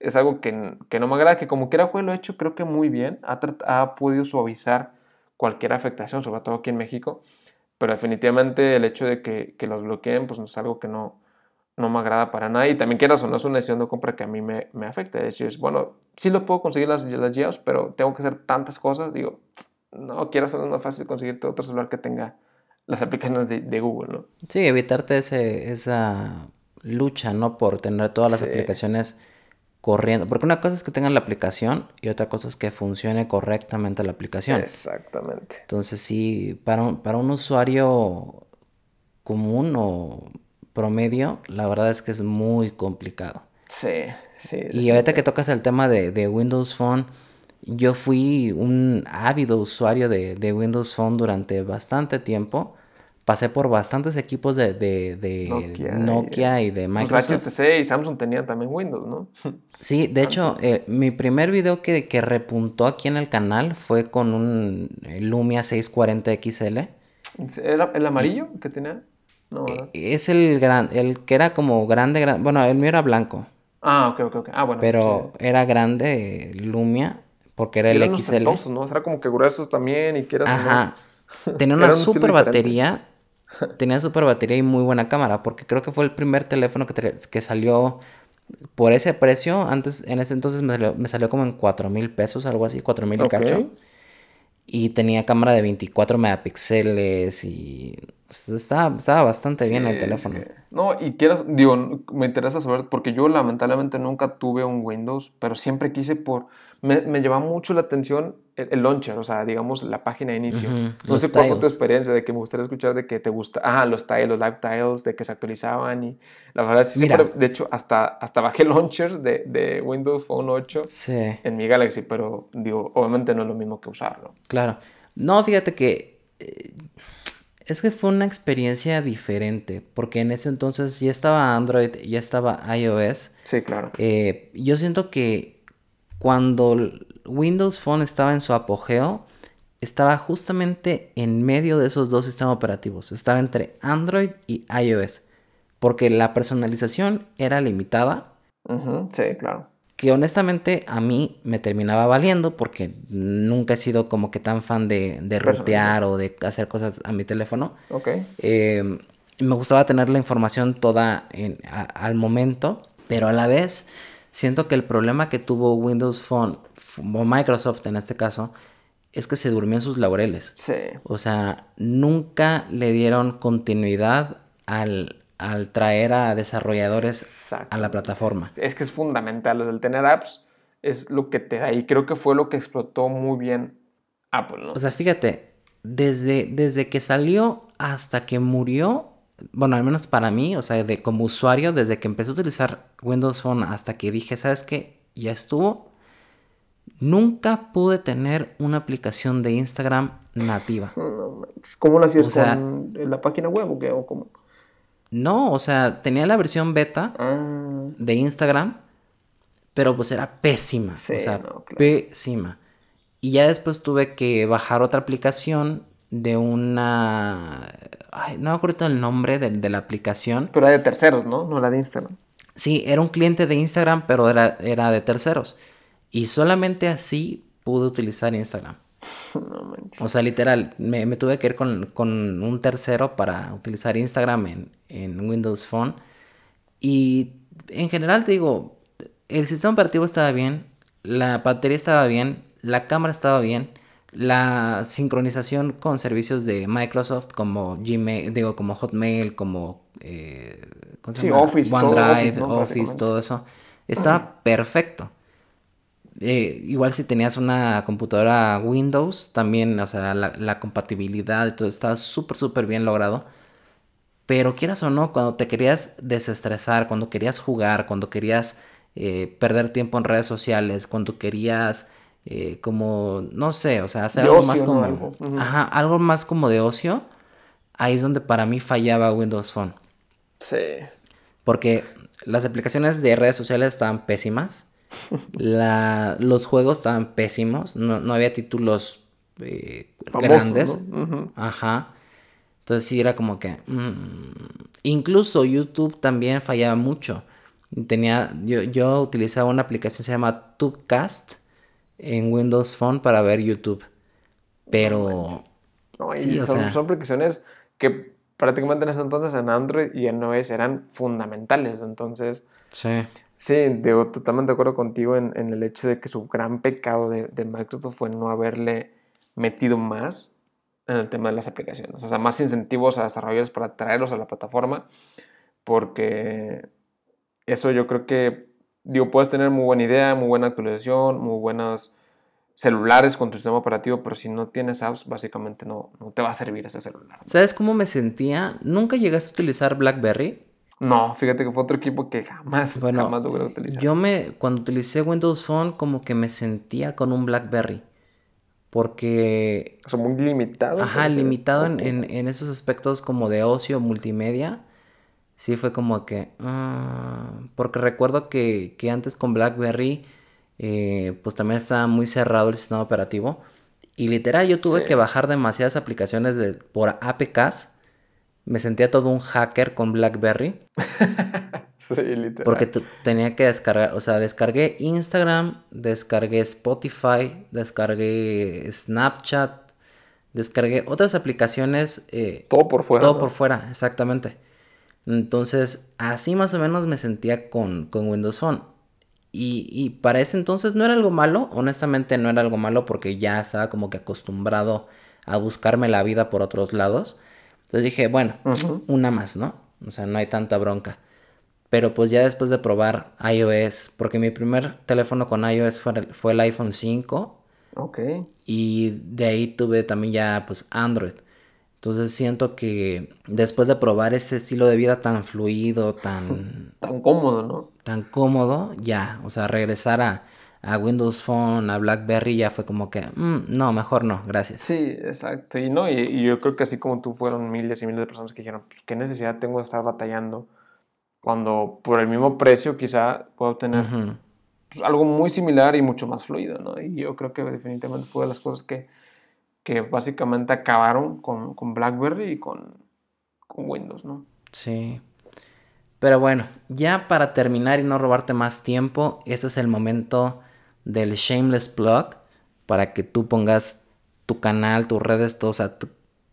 es algo que, que no me agrada, que como quiera Huawei lo ha hecho creo que muy bien, ha, ha podido suavizar cualquier afectación, sobre todo aquí en México, pero definitivamente el hecho de que, que los bloqueen, pues es algo que no, no me agrada para nada. Y también quieras o no es una decisión de compra que a mí me, me afecta. Es bueno, sí lo puedo conseguir las, las GIOS, pero tengo que hacer tantas cosas. Digo, no quiero hacerlo más fácil conseguirte otro celular que tenga las aplicaciones de, de Google, ¿no? Sí, evitarte ese, esa lucha, ¿no? Por tener todas las aplicaciones corriendo. Porque una cosa es que tengan la aplicación y otra cosa es que funcione correctamente la aplicación. Exactamente. Entonces sí, para un, para un usuario común o promedio, la verdad es que es muy complicado. Sí, sí. Y ahorita que tocas el tema de, Windows Phone, yo fui un ávido usuario de, Windows Phone durante bastante tiempo. Pasé por bastantes equipos de, Nokia, y, de pues Microsoft. HTC y Samsung tenían también Windows, ¿no? Sí, de hecho, eh, mi primer video que, que, repuntó aquí en el canal fue con un Lumia 640 XL. ¿Era el amarillo que tenía? Eh, es el gran, el que era como grande, gran, bueno, el mío era blanco. Ah, ok, ok, ok. Ah, bueno. Pero era grande, Lumia, porque era el XL. ¿no? Era como que gruesos también y que era... Ajá. Tenía una super batería. Tenía super batería y muy buena cámara, porque creo que fue el primer teléfono que, que salió por ese precio. Antes, en ese entonces me salió, como en 4 mil pesos, algo así, 4 mil y cacho. Y tenía cámara de 24 megapíxeles y estaba, estaba bastante bien el teléfono. No, y quiero, digo, me interesa saber, porque yo lamentablemente nunca tuve un Windows, pero siempre quise por, me, me mucho la atención el, launcher, o sea, digamos, la página de inicio. No sé cuál fue tu experiencia, de que me gustaría escuchar de que te gusta, ah, los tiles, los live tiles, de que se actualizaban y la verdad sí, siempre, de hecho, hasta, hasta bajé launchers de, de Windows Phone 8 en mi Galaxy, pero digo, obviamente no es lo mismo que usarlo. Claro. No, fíjate que... Eh, es que fue una experiencia diferente, porque en ese entonces ya estaba Android, ya estaba iOS. Sí, claro. Eh, yo siento que cuando Windows Phone estaba en su apogeo, estaba justamente en medio de esos dos sistemas operativos. Estaba entre Android y iOS. Porque la personalización era limitada. sí, claro. Que honestamente a mí me terminaba valiendo porque nunca he sido como que tan fan de, de rutear o de hacer cosas a mi teléfono. Ok. Eh, me gustaba tener la información toda al momento, pero a la vez siento que el problema que tuvo Windows Phone o Microsoft en este caso, es que se durmió en sus laureles. Sí. O sea, nunca le dieron continuidad al, al traer a desarrolladores a la plataforma. Es que es fundamental, el tener apps es lo que te da y creo que fue lo que explotó muy bien Apple, ¿no? O sea, fíjate, desde, desde que salió hasta que murió, bueno, al menos para mí, o sea, de, como usuario, desde que empecé a utilizar Windows Phone hasta que dije, ¿sabes qué? Ya estuvo, Nunca pude tener una aplicación de Instagram nativa. ¿Cómo lo hacías con la página web o qué? No, o sea, tenía la versión beta ah. de Instagram, pero pues era pésima. o sea, pésima. Y ya después tuve que bajar otra aplicación de una... Ay, no me acuerdo el nombre de, la aplicación. Pero era de terceros, ¿no? No la de Instagram. Sí, era un cliente de Instagram, pero era, era de terceros. Y solamente así pude utilizar Instagram. o sea, literal, me, tuve que ir con, un tercero para utilizar Instagram en, en, Windows Phone. Y en general te digo, el sistema operativo estaba bien, la batería estaba bien, la cámara estaba bien, la sincronización con servicios de Microsoft como Gmail, digo, como Hotmail, como eh, Office, OneDrive, Office, todo eso, estaba perfecto. Eh, igual si tenías una computadora Windows, también, o sea, la, compatibilidad y todo estaba súper, súper bien logrado. Pero quieras o no, cuando te querías desestresar, cuando querías jugar, cuando querías eh, perder tiempo en redes sociales, cuando querías eh, como, no sé, o sea, hacer algo más como... Ajá, algo más como de ocio, ahí es donde para mí fallaba Windows Phone. Sí. Porque las aplicaciones de redes sociales estaban pésimas. La, los juegos estaban pésimos, no, no había títulos eh, grandes. Ajá. Entonces sí era como que... Mm, incluso YouTube también fallaba mucho. Tenía, yo, yo utilizaba una aplicación que se llama TubeCast en Windows Phone para ver YouTube. Pero... sí, son, son, aplicaciones que prácticamente en ese entonces en Android y en iOS eran fundamentales. Entonces... Sí. Sí, digo, totalmente de acuerdo contigo en, en, el hecho de que su gran pecado de, de Microsoft fue no haberle metido más en el tema de las aplicaciones. O sea, más incentivos a desarrolladores para traerlos a la plataforma, porque eso yo creo que, digo, puedes tener muy buena idea, muy buena actualización, muy buenos celulares con tu sistema operativo, pero si no tienes apps, básicamente no, no te va a servir ese celular. ¿Sabes cómo me sentía? ¿Nunca llegaste a utilizar BlackBerry? No, fíjate que fue otro equipo que jamás, bueno, jamás logré utilizar. Yo me, cuando utilicé Windows Phone, como que me sentía con un BlackBerry. Porque... O muy limitado. Ajá, limitado en, en, esos aspectos como de ocio, multimedia. Sí, fue como que... Ah, porque recuerdo que, que, antes con BlackBerry, eh, pues también estaba muy cerrado el sistema operativo. Y literal, yo tuve que bajar demasiadas aplicaciones de, por APKs. Me sentía todo un hacker con BlackBerry. Sí, literal. Porque tenía que descargar, o sea, descargué Instagram, descargué Spotify, descargué Snapchat, descargué otras aplicaciones. Eh, todo por fuera. Todo por fuera, exactamente. Entonces, así más o menos me sentía con, con Windows Phone. Y, y, para ese entonces no era algo malo, honestamente no era algo malo porque ya estaba como que acostumbrado a buscarme la vida por otros lados. Entonces dije, bueno, una más, ¿no? O sea, no hay tanta bronca. Pero pues ya después de probar iOS, porque mi primer teléfono con iOS fue, el iPhone 5. Ok. Y de ahí tuve también ya pues Android. Entonces siento que después de probar ese estilo de vida tan fluido, tan... tan cómodo, ¿no? Tan cómodo, ya. O sea, regresar a, Windows Phone, a BlackBerry, ya fue como que, mm, no, mejor no, gracias. Sí, exacto. Y no, y, yo creo que así como tú fueron miles y miles de personas que dijeron, pues, ¿qué necesidad tengo de estar batallando? cuando por el mismo precio quizá pueda obtener pues, algo muy similar y mucho más fluido, ¿no? Y yo creo que definitivamente fue de las cosas que, que básicamente acabaron con, con BlackBerry y con, con, Windows, ¿no? Sí. Pero bueno, ya para terminar y no robarte más tiempo, ese es el momento del Shameless Plug para que tú pongas tu canal, tus redes, todo, o sea,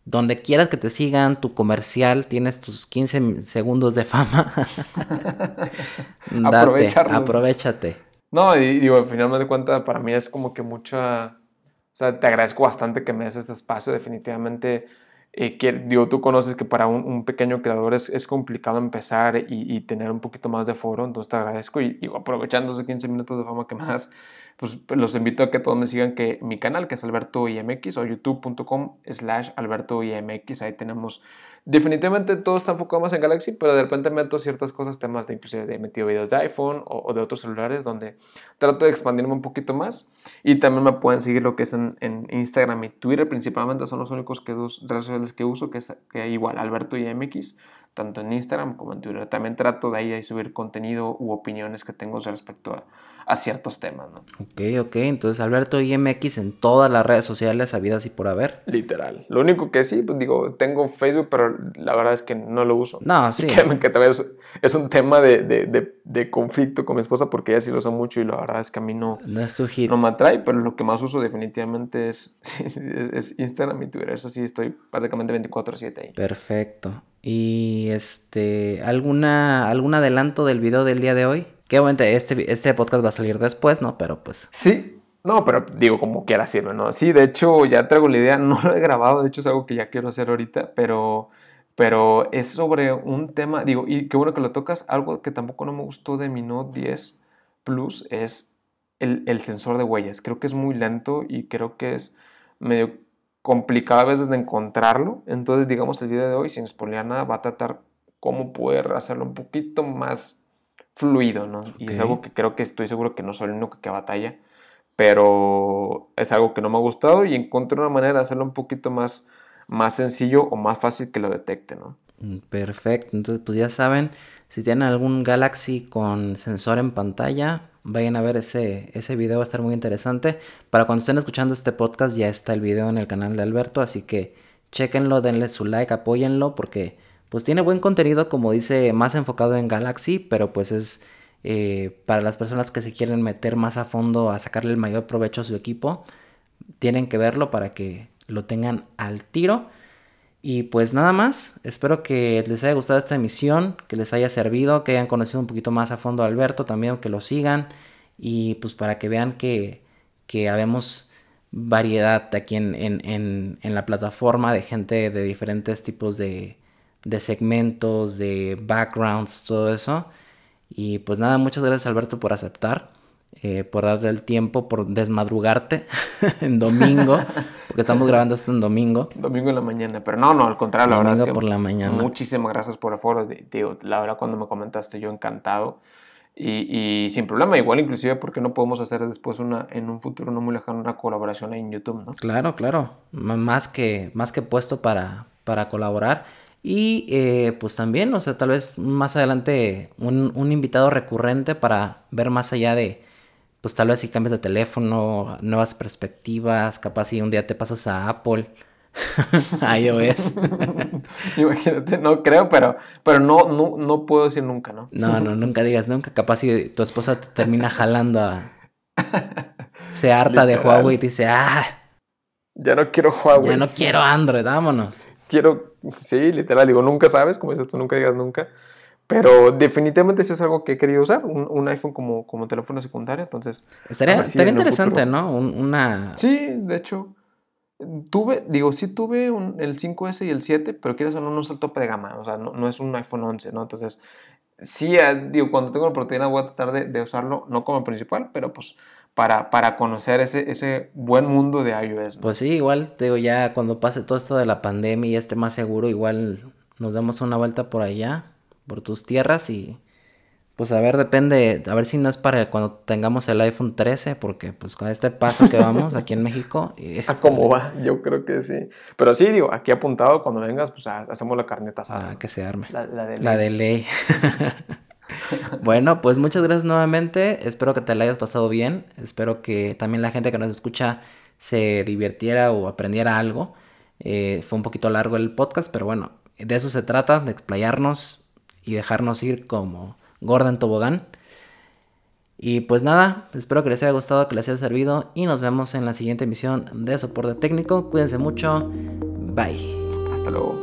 donde quieras que te sigan, tu comercial, tienes tus 15 segundos de fama. Date, aprovechate. No, y digo, al final me doy cuenta, para mí es como que mucha... O sea, te agradezco bastante que me des este espacio, definitivamente. Eh, que, digo, tú conoces que para un, pequeño creador es, es complicado empezar y, y, tener un poquito más de foro, entonces te agradezco y, y aprovechando esos 15 minutos de fama que más pues los invito a que todos me sigan que mi canal, que es Alberto IMX, o youtube.com slash Alberto IMX. Ahí tenemos, definitivamente todo está enfocado más en Galaxy, pero de repente meto ciertas cosas, temas de inclusive de metido videos de iPhone o, de otros celulares, donde trato de expandirme un poquito más. Y también me pueden seguir lo que es en, Instagram y Twitter, principalmente son los únicos que dos redes sociales que uso, que es igual Alberto IMX tanto en Instagram como en Twitter. También trato de ahí de subir contenido u opiniones que tengo respecto a, a ciertos temas, ¿no? Ok, ok. Entonces, Alberto IMX en todas las redes sociales habidas y por haber. Literal. Lo único que sí, pues digo, tengo Facebook, pero la verdad es que no lo uso. No, sí. Que, que también es, un tema de, de, de, conflicto con mi esposa porque ella sí lo usa mucho y la verdad es que a mí no, no, es tu hit. no me atrae, pero lo que más uso definitivamente es, es, Instagram y Twitter. Eso sí, estoy prácticamente 24/7 ahí. Perfecto. ¿Y este alguna algún adelanto del video del día de hoy? Que obviamente este, este podcast va a salir después, ¿no? Pero pues. Sí, no, pero digo, como quiera sirve, ¿no? Sí, de hecho, ya traigo la idea, no lo he grabado, de hecho es algo que ya quiero hacer ahorita, pero, pero es sobre un tema, digo, y qué bueno que lo tocas, algo que tampoco no me gustó de mi Note 10 Plus es el, el sensor de huellas. Creo que es muy lento y creo que es medio complicado a veces de encontrarlo. Entonces, digamos, el video de hoy, sin spoilear nada, va a tratar cómo poder hacerlo un poquito más fluido, ¿no? Y es algo que creo que estoy seguro que no soy el único que batalla, pero es algo que no me ha gustado y encontré una manera de hacerlo un poquito más, más sencillo o más fácil que lo detecte, ¿no? Mm, perfecto, entonces pues ya saben, si tienen algún Galaxy con sensor en pantalla, vayan a ver ese, ese video, va a estar muy interesante. Para cuando estén escuchando este podcast ya está el video en el canal de Alberto, así que chequenlo, denle su like, apóyenlo porque pues tiene buen contenido, como dice, más enfocado en Galaxy, pero pues es eh, para las personas que se quieren meter más a fondo a sacarle el mayor provecho a su equipo, tienen que verlo para que lo tengan al tiro. Y pues nada más, espero que les haya gustado esta emisión, que les haya servido, que hayan conocido un poquito más a fondo a Alberto también, que lo sigan. Y pues para que vean que, que habemos variedad aquí en, en, en la plataforma de gente de diferentes tipos de, de segmentos, de backgrounds, todo eso. Y pues nada, muchas gracias Alberto por aceptar, eh, por darte el tiempo, por desmadrugarte en domingo, porque estamos grabando esto en domingo. Domingo en la mañana, pero no, no, al contrario, la domingo verdad es que por la mañana. muchísimas gracias por el foro. Digo, la verdad cuando me comentaste yo encantado. Y, y, sin problema, igual inclusive porque no podemos hacer después una, en un futuro no muy lejano, una colaboración ahí en YouTube, ¿no? Claro, claro, más que, más que puesto para, para colaborar. Y eh, pues también, o sea, tal vez más adelante un, un, invitado recurrente para ver más allá de, pues tal vez si cambias de teléfono, nuevas perspectivas, capaz si un día te pasas a Apple, a iOS. Imagínate, no creo, pero, pero no, no, no puedo decir nunca, ¿no? No, no, nunca digas nunca, capaz si tu esposa te termina jalando a... Se harta de Huawei y dice, ah... Ya no quiero Huawei. Ya no quiero Android, vámonos quiero, sí, literal, digo, nunca sabes, como dices tú, nunca digas nunca. Pero definitivamente sí es algo que he querido usar, un, un iPhone como, como teléfono secundario, entonces... Estaría, estaría interesante, ¿no? Un, una... Sí, de hecho, tuve, digo, sí tuve un, el 5S y el 7, pero quieres o no, no es el tope de gama, o sea, no, no es un iPhone 11, ¿no? Entonces, sí, eh, digo, cuando tengo la oportunidad voy a tratar de, de usarlo, no como principal, pero pues para, para conocer ese, ese buen mundo de iOS. Pues sí, igual, digo, ya cuando pase todo esto de la pandemia y esté más seguro, igual nos damos una vuelta por allá, por tus tierras y pues a ver, depende, a ver si no es para cuando tengamos el iPhone 13, porque pues con este paso que vamos aquí en México... ¿A cómo va? Yo creo que sí. Pero sí, digo, aquí apuntado, cuando vengas, pues hacemos la carneta asada. Ah, que se arme. La, la de ley. La de ley. bueno, pues muchas gracias nuevamente. Espero que te la hayas pasado bien. Espero que también la gente que nos escucha se divirtiera o aprendiera algo. Eh, fue un poquito largo el podcast, pero bueno, de eso se trata, de explayarnos y dejarnos ir como Gordon Tobogán. Y pues nada, espero que les haya gustado, que les haya servido y nos vemos en la siguiente emisión de Soporte Técnico. Cuídense mucho. Bye. Hasta luego.